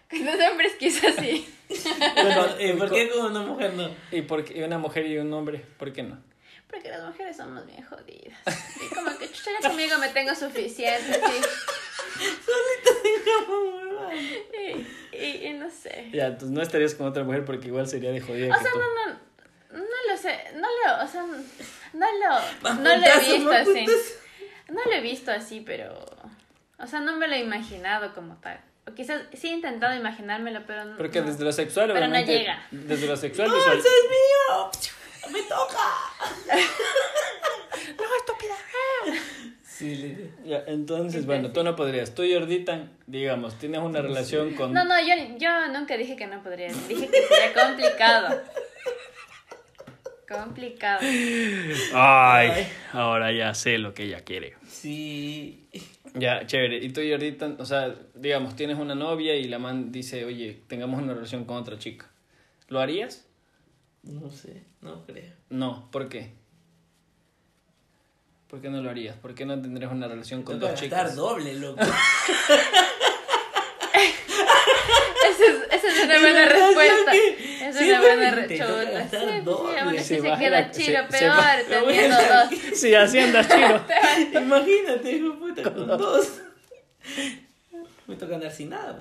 Con dos hombres quizás sí. Bueno, eh, ¿Por qué con una mujer no? ¿Y, por qué- y una mujer y un hombre? ¿Por qué no? Porque las mujeres somos bien jodidas. Y como que chucha, conmigo me tengo suficiente, sí. Y, y, y no sé. Ya, entonces no estarías con otra mujer porque igual sería de jodida O que sea, tú. no, no, no lo sé, no lo, o sea, no lo, no lo he visto así. No lo he visto así, pero, o sea, no me lo he imaginado como tal. O quizás sí he intentado imaginármelo, pero no. Porque desde lo sexual, Pero no llega. Desde lo sexual, ¡No, visual- ese es mío! ¡Me toca! ¡No, estúpida! Sí. Ya, entonces, bueno, tú no podrías. Tú y Jordita, digamos, tienes una relación con. No, no, yo, yo nunca dije que no podría. Dije que sería complicado. Complicado. Ay, ahora ya sé lo que ella quiere. Sí. Ya, chévere. Y tú y Jordita, o sea, digamos, tienes una novia y la man dice, oye, tengamos una relación con otra chica. ¿Lo harías? No sé, no creo. No, ¿por qué? ¿Por qué no lo harías? ¿Por qué no tendrías una relación con dos chicas? doble, loco. Esa es, esa es una buena respuesta. Es Sí, una buena respuesta. así Se queda se peor, teniendo dos. Sí, así andas chido. Imagínate, hijo puta, con dos. Me toca andar sin nada.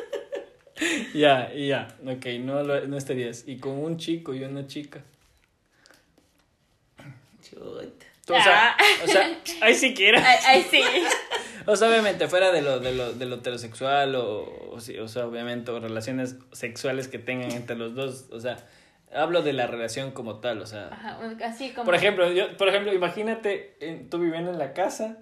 ya, y ya. Ok, no, lo, no estarías. Y con un chico y una chica. Chuta. Tú, o, sea, o sea, ahí siquiera. Ay, sí. O sea, obviamente, fuera de lo, de lo, de lo heterosexual o, o, sea, obviamente, o relaciones sexuales que tengan entre los dos, o sea, hablo de la relación como tal, o sea, Ajá, así como. por ejemplo, yo, por ejemplo, imagínate tú viviendo en la casa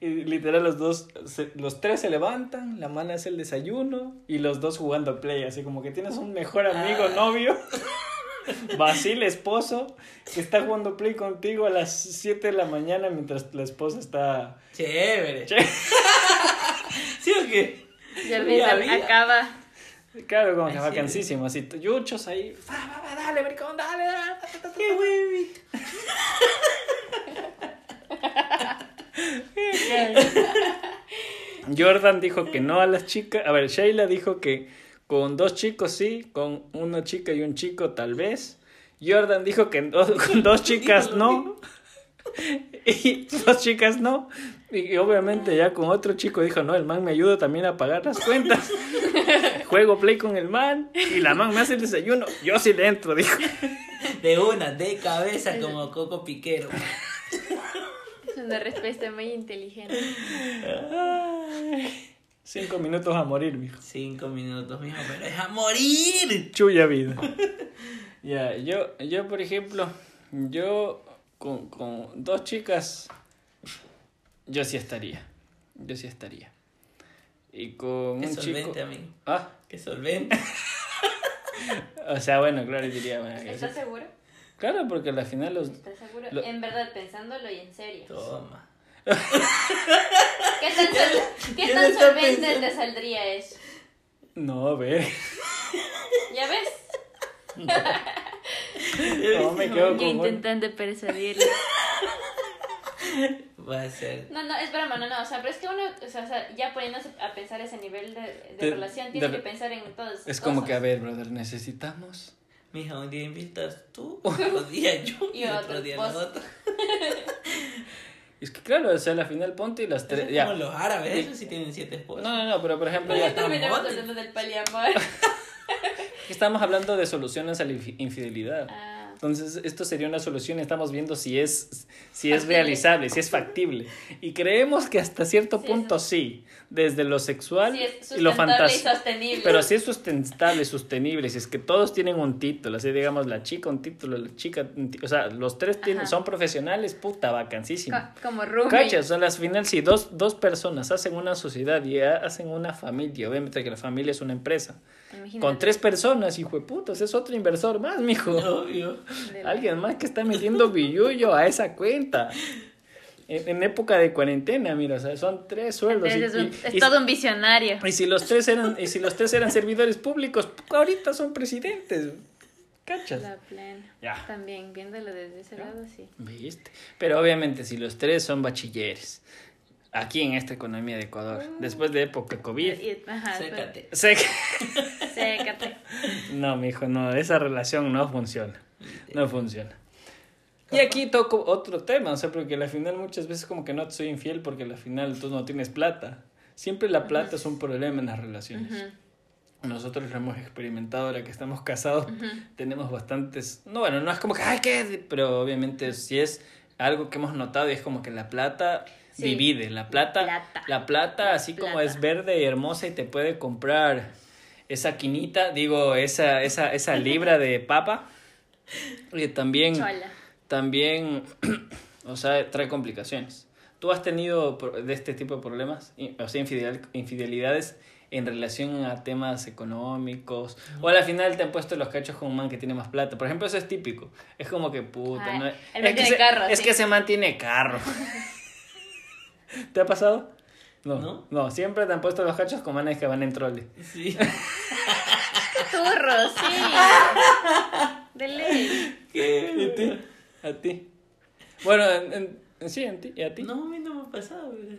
y literal los dos, se- los tres se levantan, la mano hace el desayuno y los dos jugando play, así como que tienes un mejor amigo, Ah. novio. Basil, esposo, que está jugando play contigo a las 7 de la mañana mientras la esposa está... Chévere. ¿Sí o qué? Ya, acaba. Claro, como que vacancísimo, así, yuchos ahí. Va, va, va, dale, bricón, dale, dale. ¡Qué huevito! Jordan dijo que no a las chicas. A ver, Sheila dijo que con dos chicos sí, con una chica y un chico tal vez. Jordan dijo que do- con dos chicas no. Y dos chicas no. Y obviamente ya con otro chico dijo, no, el man me ayuda también a pagar las cuentas. Juego play con el man y la man me hace el desayuno. Yo sí le entro, dijo. De una, de cabeza como Coco Piquero. Es una respuesta muy inteligente. Ay, Cinco minutos a morir, mijo. Cinco minutos, mijo, pero es a morir. Chuya vida. Ya, yo, yo por ejemplo, yo con, con dos chicas, yo sí estaría. Yo sí estaría. Y con Qué un chico. solvente, amigo. Ah, Qué solvente. o sea, bueno, claro, diría. bueno, ¿Estás seguro? Claro, porque al final los. ¿Estás seguro? Lo- En verdad, pensándolo y en serio. Toma. ¿Qué tan, sol- ¿qué tan solvente te saldría eso? No, a ver. ¿Ya ves? No me quedo Yo con. un- intentando persuadirle. Va a ser. No, no, es broma, no, no. O sea, pero es que uno, o sea, o sea, ya poniéndose a pensar ese nivel de, de De- relación, tiene de- que pensar en esas Es como cosas. que, a ver, brother, necesitamos. Mija, un día invitas tú, otro día yo Y y otro otro, día vos. la. Es que, claro, o sea, al final ponte y las tres. es Ya. como los árabes, esos sí tienen siete esposas. No, no, no, pero por ejemplo, ya terminamos hablando del poliamor. estamos hablando de soluciones a la infi- infidelidad. Ah, Entonces, esto sería una solución. Estamos viendo si es, si es realizable, si es factible. Y creemos que hasta cierto Sí, punto sí. Desde lo sexual sí, es y lo sustentable y fantástico. sostenible. Pero si es sustentable, sustenible, si es que todos tienen un título, así digamos, la chica un título, la chica, un o sea, los tres tienen, son profesionales, puta, vacancísimo. Co- como roommate. Cachas, o sea, al final, si dos, dos personas hacen una sociedad y ha- hacen una familia, obviamente que la familia es una empresa, Imagínate. con tres personas, hijo de putas, es otro inversor más, mijo. La- Alguien más que está metiendo billullo a esa cuenta. En, en época de cuarentena, mira, o sea, son tres sueldos. y- es, un- y- es y- todo un visionario. y si los tres eran, y si los tres eran servidores públicos, ahorita son presidentes. ¿Cachas? La plena. Ya. También, viéndolo desde ese lado, sí. ¿Viste? Pero obviamente si los tres son bachilleres, aquí en esta economía de Ecuador, después de época COVID, Y- ajá, Sécate. sé que... pues, sécate. No, mijo, no, esa relación no funciona. No funciona. Y aquí toco otro tema, o sea, porque al final muchas veces como que no te soy infiel porque al final tú no tienes plata. Siempre la plata es un problema en las relaciones. Nosotros lo hemos experimentado ahora que estamos casados. Tenemos bastantes... No, bueno, no es como que, ay, ¿qué? Pero obviamente si es algo que hemos notado y es como que la plata Sí. divide. La plata, Plata. la plata, así como es verde y hermosa y te puede comprar esa quinita, digo, esa, esa, esa libra de papa. Y también, Chola. también, o sea, trae complicaciones. ¿Tú has tenido de este tipo de problemas, o sea, infidel- infidelidades en relación a temas económicos? O al final te han puesto los cachos con un man que tiene más plata. Por ejemplo, eso es típico. Es como que puta, Ay, ¿no? el es, man que tiene se, carro, es sí. que ese man tiene carro. ¿Te ha pasado? No, ¿No? no, siempre te han puesto los cachos con manes que van en trole. Sí. Turro, sí. De ley. ¿Y ti? ¿A ti? Bueno, en- en- sí, en ti, ¿y a ti? No, a mí no me ha pasado, ¿verdad?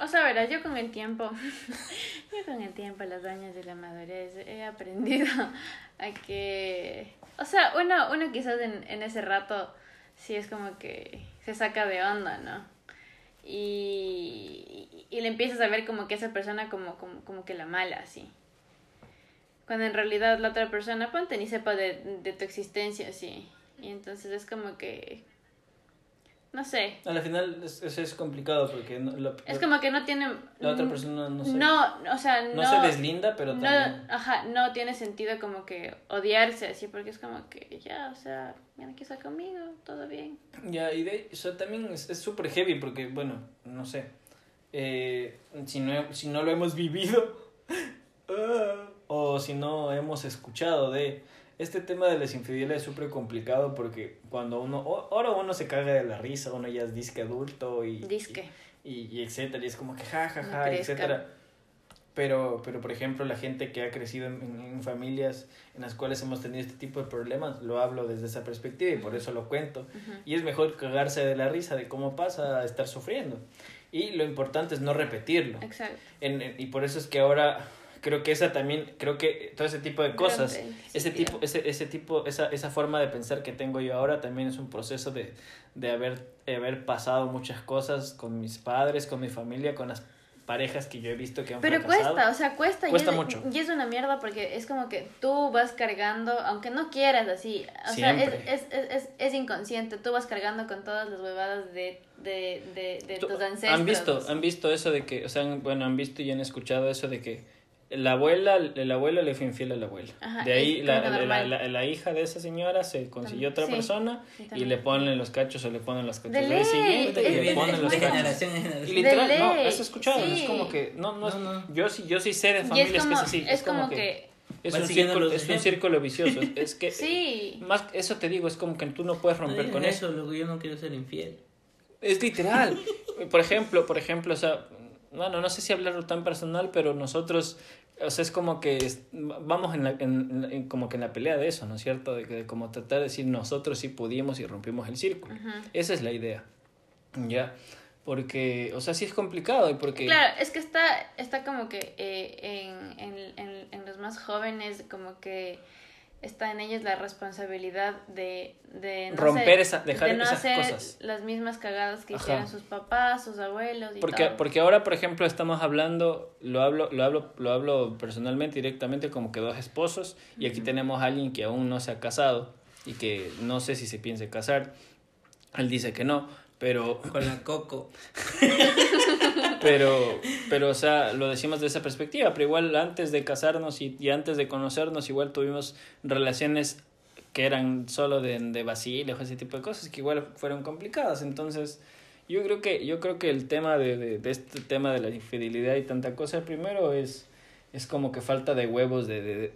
O sea, verás, yo con el tiempo, yo con el tiempo, los años de la madurez, he aprendido a que, o sea, uno, uno quizás en, en ese rato sí es como que se saca de onda, ¿no? Y, y le empiezas a ver como que esa persona como, como, como que la mala, así. Cuando en realidad la otra persona, ponte, ni sepa de, de tu existencia, así. Y entonces es como que, no sé, Al final es- es complicado porque no- es como que no tiene... la otra persona no se, No, o sea, no... no se deslinda, pero no, también... ajá, no tiene sentido como que odiarse así, porque es como que ya, o sea, no quiere estar conmigo, todo bien. Ya, y de ahí, o sea, también es súper heavy porque, bueno, no sé, eh, si, no, si no lo hemos vivido. Ah, o si no hemos escuchado de... Este tema de las infidelidades es súper complicado porque cuando uno, o- ahora uno se caga de la risa, uno ya es disque adulto y... Disque. Y, y etcétera, y es como que ja, ja, No ja, etcétera. Pero, pero, por ejemplo, la gente que ha crecido en, en- en familias en las cuales hemos tenido este tipo de problemas, lo hablo desde esa perspectiva y por eso lo cuento. Y es mejor cagarse de la risa de cómo pasa a estar sufriendo. y lo importante es no repetirlo. Exacto. En- y por eso es que ahora creo que esa también, creo que todo ese tipo de cosas, ese tipo, ese, ese tipo, esa, esa forma de pensar que tengo yo ahora también es un proceso de, de haber, de haber pasado muchas cosas con mis padres, con mi familia, con las parejas que yo he visto que han Pero fracasado. cuesta, o sea, cuesta. Cuesta y es, mucho. Y es una mierda porque es como que tú vas cargando, aunque no quieras así. O sea, es, es, es, es, es inconsciente. Tú vas cargando con todas las huevadas de, de, de, de tus ancestros. Han visto, han visto eso de que, o sea, han- bueno, han visto y han escuchado eso de que la abuela, el abuelo le fue infiel a la abuela. Ajá, de ahí es la, la, la, la hija de esa señora se consiguió otra Sí, persona sí, y le ponen los cachos o le ponen las cachos De siguiente es- y le ponen es los cachos. Y literal, no, he escuchado, es sí. como que, no, no, No, no. yo sí, yo sí sé de es familias como, que es así, es como que, es Va un círculo, los es un círculo vicioso, es que, sí. más, eso te digo, es como que tú no puedes No romper digas con eso. eso, loco, yo no quiero ser infiel. Es literal. Por ejemplo, por ejemplo, o sea, bueno, no sé si hablarlo tan personal, pero nosotros, o sea, es como que vamos en, la, en, en- como que en la pelea de eso, ¿no es cierto? De, que como tratar de decir nosotros sí pudimos y rompimos el círculo. Esa es la idea. ¿Ya? Porque, o sea, sí es complicado y porque... Claro, es que está, está como que eh, en, en, en, en los más jóvenes, como que está en ellos la responsabilidad de, de no Romper ser- esa- dejar de no esas hacer cosas. las mismas cagadas que Ajá. hicieron sus papás, sus abuelos y Porque, todo. porque ahora, por ejemplo, estamos hablando, lo hablo, lo hablo, lo hablo personalmente, directamente, como que dos esposos, y aquí tenemos a alguien que aún no se ha casado y que no sé si se piense casar. Él dice que no, pero, Con la coco. pero, pero, o sea, lo decimos de esa perspectiva, pero igual antes de casarnos y, y antes de conocernos, igual tuvimos relaciones que eran solo de, de ese tipo de cosas, que igual fueron complicadas. Entonces, yo creo que, yo creo que el tema de, de, este tema de la infidelidad y tanta cosa, primero es, es como que falta de huevos de,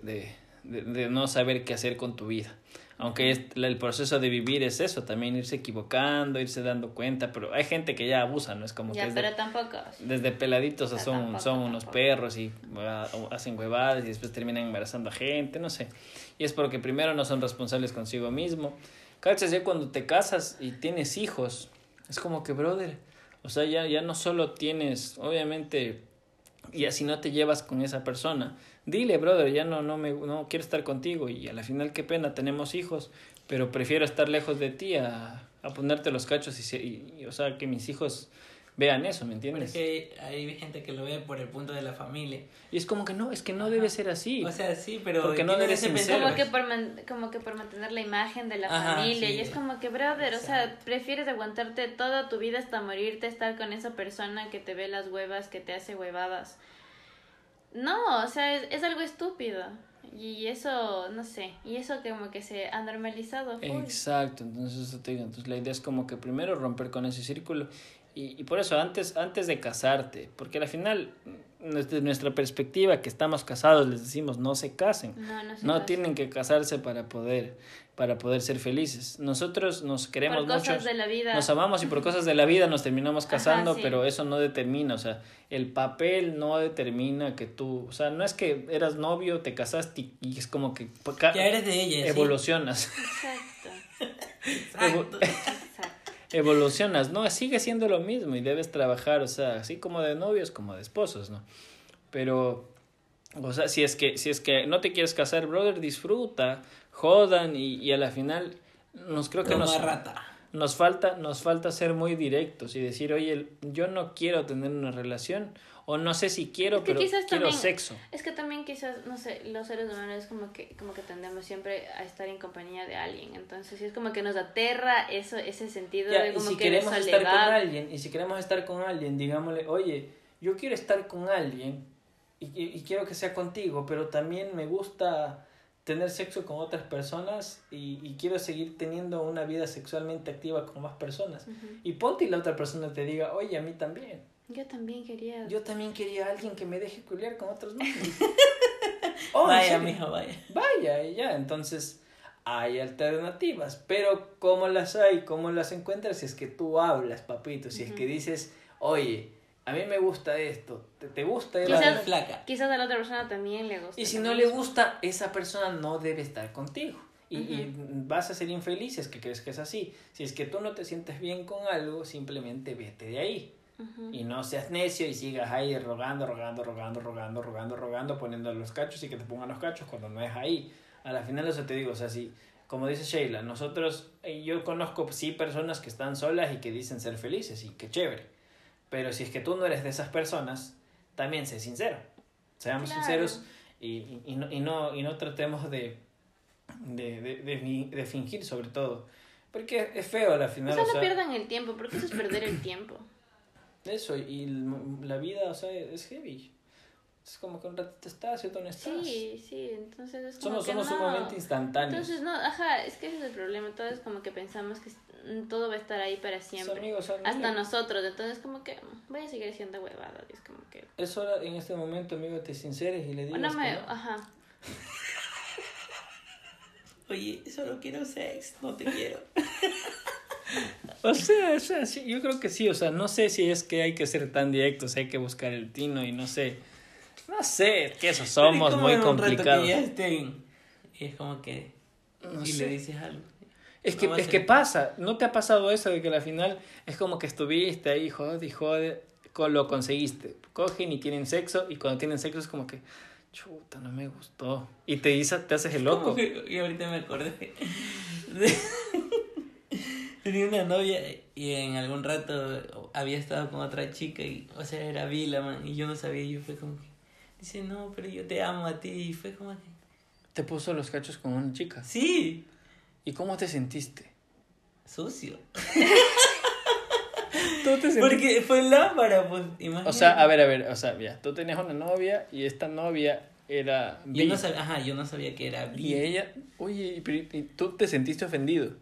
de no saber qué hacer con tu vida. Aunque el proceso de vivir es eso, también irse equivocando, irse dando cuenta, pero hay gente que ya abusa, ¿no? Es como ya, que es de- pero tampoco. desde peladitos o sea, son, tampoco, son unos perros y ah, hacen huevadas y después terminan embarazando a gente, no sé. Y es porque primero no son responsables consigo mismo. Cachas, ya cuando te casas y tienes hijos, es como que, brother, o sea, ya, ya no solo tienes, obviamente, y así no te llevas con esa persona, dile, brother, ya no, no, me, no quiero estar contigo y a la final qué pena, tenemos hijos, pero prefiero estar lejos de ti a, a ponerte los cachos y, se- y- y, o sea, que mis hijos vean eso, ¿me entiendes? es que hay, gente que lo ve por el punto de la familia. Y es como que no, es que no debe ser así. O sea, sí, pero. Porque no ese sincero. Como que, por man- como que por mantener la imagen de la Ajá, familia. sí. Y es como que, brother, o sea, Exacto. prefieres aguantarte toda tu vida hasta morirte, estar con esa persona que te ve las huevas, que te hace huevadas. No, o sea, es, es algo estúpido. Y eso, no sé, y eso como que se ha normalizado. Exacto, entonces eso te digo, entonces la idea es como que primero romper con ese círculo y, y por eso antes, antes de casarte, porque al final desde nuestra perspectiva que estamos casados les decimos no se casen, No, no, se no tienen que casarse para poder para poder ser felices. Nosotros nos queremos Por cosas mucho, de la vida. nos amamos y por cosas de la vida nos terminamos Ajá, casando, sí. pero eso no determina, o sea, el papel no determina que tú, o sea, no es que eras novio, te casaste y, y es como que ca- Ya eres de ella. evolucionas. Exacto. Exacto. Evolucionas, ¿no? Sigue siendo lo mismo y debes trabajar, o sea, así como de novios como de esposos, ¿no? Pero, o sea, si es que, si es que no te quieres casar, brother, disfruta, jodan y, y a la final nos creo que nos, rata. nos falta, nos falta ser muy directos y decir, oye, yo no quiero tener una relación, o no sé si quiero, Es que pero quiero también- sexo. Es que también quizás, no sé, los seres humanos como que, como que tendemos siempre a estar en compañía de alguien. Entonces es como que nos aterra eso, ese sentido Ya, de y como si que queremos de estar con alguien, y si queremos estar con alguien, digámosle, oye, yo quiero estar con alguien y, y- y quiero que sea contigo, pero también me gusta tener sexo con otras personas y, y quiero seguir teniendo una vida sexualmente activa con más personas. Y ponte y la otra persona te diga, oye, a mí también. Yo también quería... Yo también quería a alguien que me deje culiar con otros manes. Oh, ¿en vaya, mijo, vaya. Vaya, y ya, entonces hay alternativas, pero ¿cómo las hay? ¿Cómo las encuentras? Si es que tú hablas, papito, si es que dices, oye, a mí me gusta esto, ¿te, te gusta? Quizás- Era- flaca. Quizás a la otra persona también le gusta. Y si no le mismo. gusta, esa persona no debe estar contigo. Y, vas a ser infeliz si es que crees que es así. Si es que tú no te sientes bien con algo, simplemente vete de ahí. Y no seas necio y sigas ahí rogando, rogando, rogando, rogando, rogando, rogando, poniendo los cachos y que te pongan los cachos cuando no es ahí. A la final eso te digo, o sea, si, como dice Sheila, nosotros, eh, yo conozco sí personas que están solas y que dicen ser felices y que chévere. Pero si es que tú no eres de esas personas, también sé sincero. Seamos Claro. sinceros y, y, no, y, no, y no tratemos de, de, de, de, de fingir sobre todo. Porque es feo a la O final. sea, o no sea, pierdan el tiempo, porque eso es perder el tiempo. Eso, y la vida, o sea, es heavy. Es como que un ratito estás y otro no estás. Sí, sí, entonces es como Somos, que somos no. sumamente instantáneos. Entonces, no, ajá, es que ese es el problema. Todo es como que pensamos que mm, todo va a estar ahí para siempre. amigo, o sea, no Hasta le- nosotros. Entonces, como que mm, voy a seguir siendo huevada. y Es como que. Es hora en este momento, amigo, te sinceres y le digas No me. que no. Ajá. Oye, solo quiero sex, no te quiero. O sea, o sea, sí, yo creo que sí, o sea, no sé si es que hay que ser tan directos, hay que buscar el tino y no sé. No sé, que eso somos muy complicados. Y es como que. No y sé. le dices algo. Es que, No es que pasa, ¿no te ha pasado eso de que al final es como que estuviste ahí, jode y jode, lo conseguiste? Cogen y tienen sexo y cuando tienen sexo es como que, chuta, no me gustó. Y te, te haces el loco. Que- Y ahorita me acordé. de- Tenía una novia y en algún rato había estado con otra chica y, o sea, era Vila, man, y yo no sabía, y yo fue como que, dice, no, pero yo te amo a ti, y fue como que, Te puso los cachos con una chica. sí, ¿Y cómo te sentiste? sucio. ¿Tú te sentiste? Porque fue lámpara, pues, imagínate. O sea, a ver, a ver, o sea, ya, tú tenías una novia y esta novia era Yo bi. no sabía, ajá, yo no sabía que era Y ella, oye, tú te sentiste ofendido.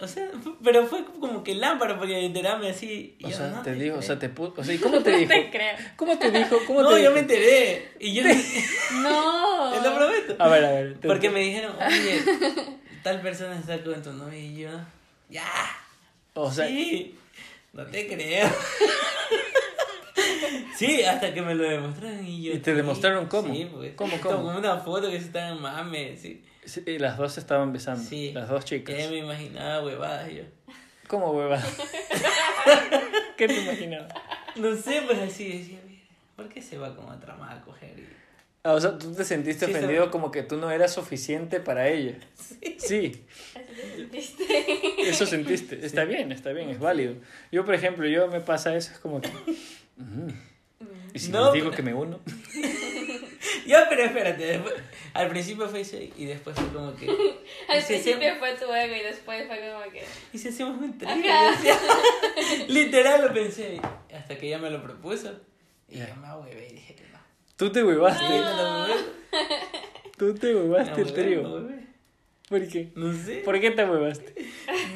O sea, pero fue como que lámpara porque enterarme así. y O yo, sea, no te dijo, o sea, te puso, o sea, ¿y cómo te dijo? te creo. ¿Cómo te dijo? ¿Cómo No, te yo dijo? me enteré. Y yo No. te lo prometo. A ver, a ver. te- Porque me dijeron, oye, tal persona está con tu novia y yo, ya. O sea, sí, no te creo. Sí, hasta que me lo demostraron y yo. ¿Y te sí, demostraron cómo? Sí, pues. ¿Cómo, cómo? Como una foto que se estaban mame, sí. sí, y las dos se estaban besando. Sí. Las dos chicas. Ya me imaginaba huevadas yo. ¿Cómo, hueva? ¿Qué te imaginabas? No sé, pues así decía, "Mira, ¿por qué se va con otra más a coger? Y- Ah, o sea, tú te sentiste Sí, ofendido estaba- como que tú no eras suficiente para ella. Sí. Sentiste. Eso sentiste. Está bien, está bien, es válido. Yo, por ejemplo, yo me pasa eso, es como que... Y si No, les digo pero- que me uno... Ya, pero espérate, después- al principio fue eso y después fue como que... Al ¿y si principio hacemos- fue tu ego y después fue como que. ¿Y si hacemos un trío? Literal lo pensé, hasta que ella me lo propuso. Y yo me huevé y dije, no. Tú te huevaste. Tú te huevaste el trío. huevé. ¿Por qué? No sé. ¿Por qué te huevaste?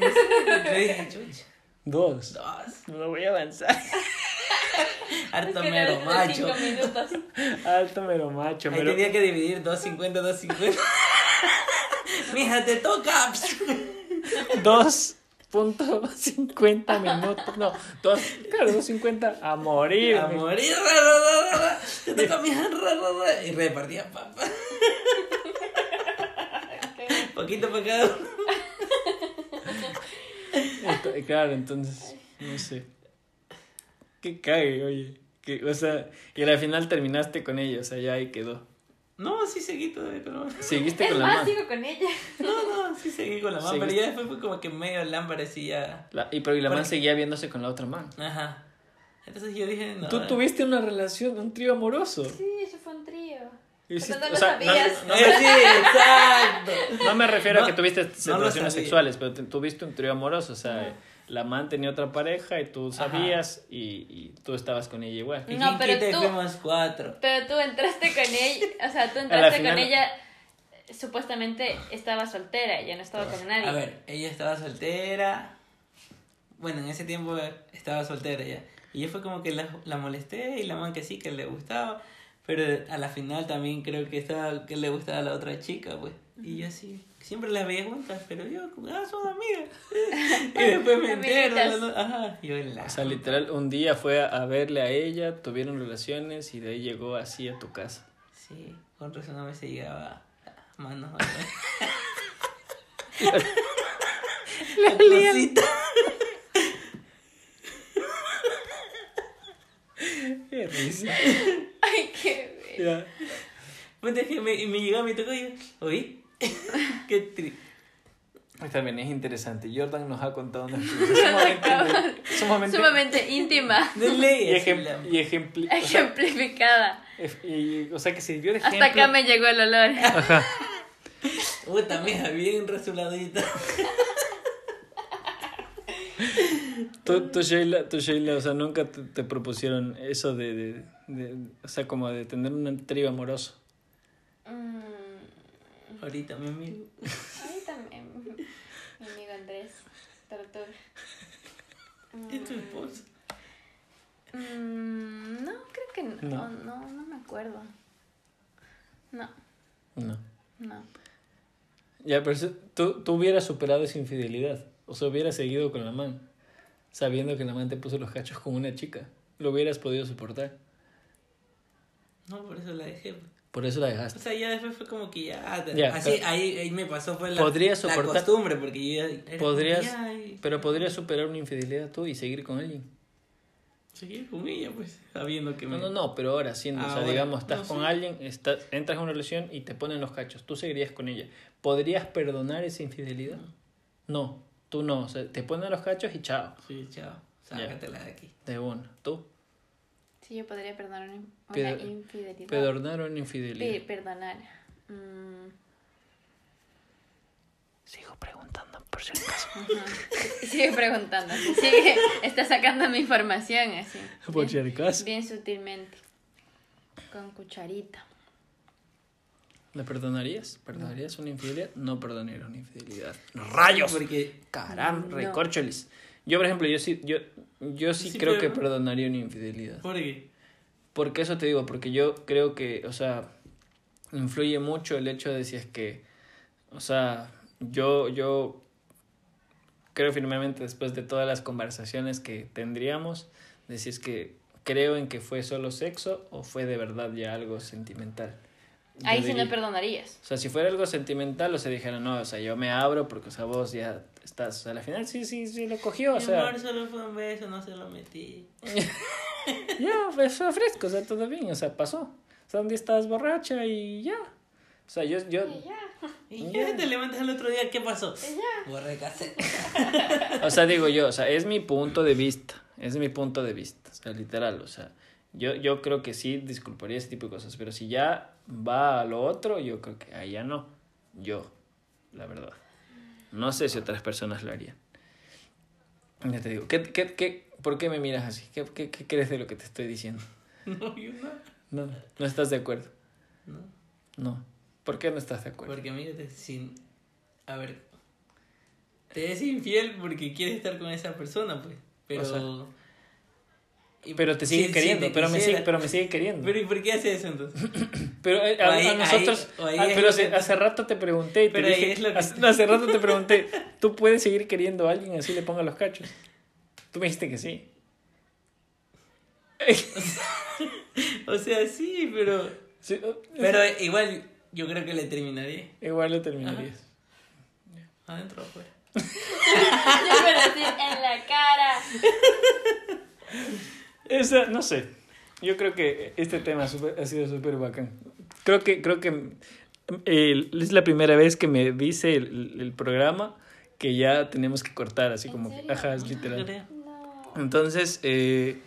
Yo dije, chucha, Dos. dos. No voy a avanzar. Harto mero macho. Alto mero macho. Ahí Mero... tenía que dividir 250, 250. Mija, te toca. 2.50 minutos. No, dos, claro, 2.50 a morir. A morir. ra, ra, ra. Te toca, mija. ra, ra, ra. Y repartía papa. Poquito para cada uno. Claro, entonces, no sé. Qué cague, oye. Que, o sea, y al final terminaste con ella, o sea, ya ahí quedó. No, sí seguí todavía con la mano. Seguiste Es con la más, mano. sigo con ella. No, no, sí seguí con la mano. Pero ya después fue como que medio lámpara así ya. La- y pero y la Porque- man seguía viéndose con la otra man. Ajá. Entonces yo dije, no. Tú tuviste una relación, un trío amoroso. Sí, eso fue un trío. Y hiciste- no lo o sea, no- sabías. no- Eh, sí, exacto. No me refiero a No, que tuviste no relaciones sexuales, pero te- tuviste un trío amoroso, o sea, la man tenía otra pareja y tú sabías y, y tú estabas con ella igual. Y No, pero tú- fuimos cuatro. Pero tú entraste con ella, o sea, tú entraste final- con ella, supuestamente estaba soltera, ya no estaba con nadie. A ver, ella estaba soltera. Bueno, en ese tiempo estaba soltera ya. Y yo fue como que la, la molesté y la man que sí, que le gustaba. Pero a la final también creo que estaba que le gustaba a la otra chica, pues. Y yo así, siempre las veía juntas, pero yo, ah, son amigas. y después me entero. Ajá, yo en la. O sea, literal, un día fue a, a verle a ella, tuvieron relaciones y de ahí llegó así a tu casa. Sí, con razón a veces llegaba a manos. La cosita. ver. dice. Ay, qué bello. Ya. Que me, y me llegó, me tocó y yo, ¿oí? Qué triste. También es interesante. Jordan nos ha contado una experiencia sumamente, sumamente, Sumamente íntima, De ley, y, así ejem- la- y ejempli- o sea, ejemplificada. y- o sea, que sirvió de ejemplo. Hasta acá me llegó el olor. Ajá. Puta, mija, bien rasuladita. Tú, tú, Sheila, tú, Sheila, o sea, nunca te, te propusieron eso de, de, de- o sea, como de tener un trío amoroso. Mm, Ahorita, mi amigo. a mí también. Mi amigo Andrés, tortuga. Es tu esposo. Mm, no, creo que no. No. No, no, me acuerdo. No, No. no. Ya, pero tú, tú hubieras superado esa infidelidad. O sea, hubieras seguido con la man. Sabiendo que la man te puso los cachos con una chica. Lo hubieras podido soportar. No, por eso la dejé. Por eso la O dejaste. sea, ya después fue como que ya. Ya, así, ahí, ahí me pasó fue la, la soportar- costumbre, porque yo ya. Podrías, y- pero podrías superar una infidelidad tú y seguir con alguien. Seguir con ella, pues, sabiendo que me. No, no, no, pero ahora siendo, o sea, digamos, estás no con alguien, estás, entras en una relación y te ponen los cachos, tú seguirías con ella. ¿Podrías perdonar esa infidelidad? No, tú no, o sea, te ponen los cachos y chao, Sí, chao. Sácatela de aquí. de una. ¿Tú? Sí, yo podría perdonar una, Ped- infidelidad. Perdonar una Pe- infidelidad. perdonar. Mm, Sigo preguntando por si acaso. ujú. Sigue preguntando. Sigue, está sacando mi información así. Por si bien, acaso. bien sutilmente. Con cucharita. ¿Le perdonarías? ¿Perdonarías una infidelidad? No perdonaría una infidelidad. ¡Rayos! Porque. Caramba, No. recorcholis. Yo, por ejemplo, yo sí, yo, yo sí, Sí, creo pero- que perdonaría una infidelidad. ¿Por qué? Porque eso te digo, porque yo creo que, o sea, influye mucho el hecho de si es que, o sea, yo, yo creo firmemente después de todas las conversaciones que tendríamos, de si es que creo en que fue solo sexo o fue de verdad ya algo sentimental. Ahí sí diría- no perdonarías. o sea, si fuera algo sentimental, o sea, dijeran, no, o sea, yo me abro porque, o sea, vos ya estás, o sea, al final sí, sí, sí lo cogió, o Mi sea, amor, solo fue un beso, no se lo metí. ya, pues fue fresco, o sea, todo bien, o sea, pasó. O sea, un día estabas borracha y ya. O sea, yo, yo, Y Ya. ya te levantas al otro día, ¿qué pasó? Borré cassette. o sea, digo yo, o sea, es mi punto de vista, es mi punto de vista, o sea, literal, o sea, yo, yo creo que sí disculparía ese tipo de cosas, pero si ya va a lo otro, yo creo que ahí ya no, yo, la verdad. No sé si otras personas lo harían. Ya te digo, ¿qué, qué, qué, ¿por qué me miras así? ¿Qué, qué, ¿Qué crees de lo que te estoy diciendo? No, yo no. No, no estás de acuerdo. No. No. ¿Por qué no estás de acuerdo? Porque, amigo, te, sin. A ver. Te es infiel porque quieres estar con esa persona, pues. Pero. O sea, y- Pero te si- sigue si queriendo, te pero, me quisiera- sigue, pero me sigue queriendo. Pero ¿y por qué hace eso entonces? Pero eh, a, ahí- a nosotros, ahí- ah, pero hace, hace rato te pregunté y te Pero dije, es lo que- hace, rato te pregunté, ¿tú puedes seguir queriendo a alguien así le ponga los cachos? Tú me dijiste que sí. O sea, sí, pero. Sí, Pero igual, yo creo que le terminaría. Igual lo terminarías. Adentro o afuera. Yo me decir en la cara. Esa, no sé. Yo creo que este tema super- ha sido súper bacán. Creo que, creo que eh, es la primera vez que me dice el, el programa que ya tenemos que cortar, así ¿En como que, ajá, es literal. No, Entonces, eh.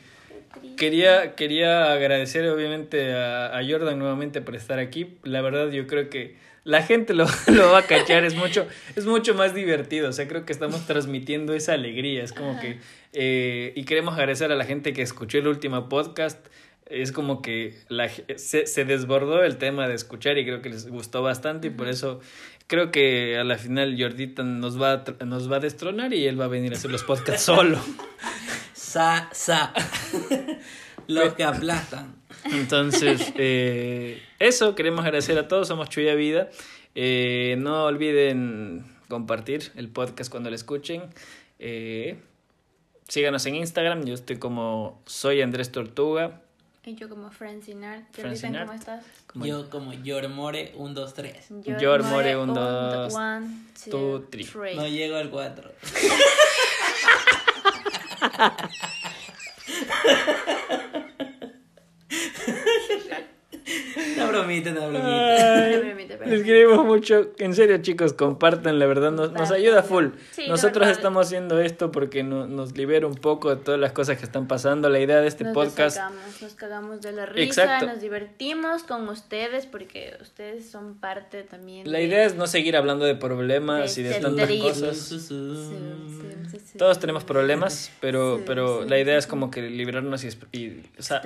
Quería, quería agradecer obviamente a, a Jordan nuevamente por estar aquí. La verdad yo creo que la gente lo, lo va a cachar, es mucho, es mucho más divertido. O sea, creo que estamos transmitiendo esa alegría. Es como que... eh, y queremos agradecer a la gente que escuchó el último podcast. Es como que la, se, se desbordó el tema de escuchar y creo que les gustó bastante y por eso creo que a la final Jordita nos va, a nos va a destronar y él va a venir a hacer los podcasts solo. Sa, sa. Los que aplastan. Entonces, eh, eso, queremos agradecer a todos, somos Chuya Vida. Eh, no olviden compartir el podcast cuando lo escuchen. Eh, síganos en Instagram, yo estoy como soy Andrés Tortuga. Y yo como. Francine ¿Cómo estás? como Yo como Yormore 1, 2, 3. Yor More, un, dos, one, two, two, three. three. No llego al 4. bromita, una bromita. Ay, bromita, pero- les queremos mucho. En serio, chicos, compartan, la verdad, nos, nos ayuda full. Sí, Nosotros estamos haciendo esto porque no- nos libera un poco de todas las cosas que están pasando. La idea de este nos podcast nos cagamos de la risa, Exacto. nos divertimos con ustedes porque ustedes son parte también. La de- idea es no seguir hablando de problemas De y de ser tantas cosas. Sí, sí, sí, sí. Todos tenemos problemas, pero, Sí, pero sí, la idea sí, es sí. como que liberarnos y, y, o sea,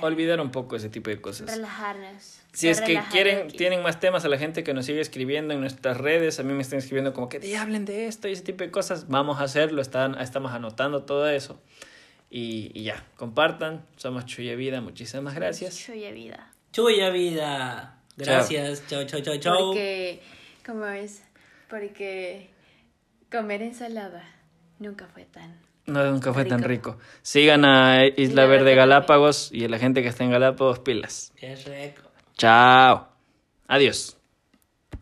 olvidar un poco ese tipo de cosas. Relajarnos. Si es que quieren, aquí. tienen más temas a la gente que nos sigue escribiendo en nuestras redes, a mí me están escribiendo como que "Di, hablen de esto y ese tipo de cosas, vamos a hacerlo, están, estamos anotando todo eso. Y, y ya, compartan, somos Chuya Vida, muchísimas gracias. Chuya vida. Chuya vida. Gracias. Chao, chao, chao, chao. Porque, ¿cómo es? Porque comer ensalada nunca fue tan. No, nunca fue tan Rico. rico. Sigan a Isla Isla Verde Verde Galápagos y a la gente que está en Galápagos, pilas. Qué rico. Chao. Adiós.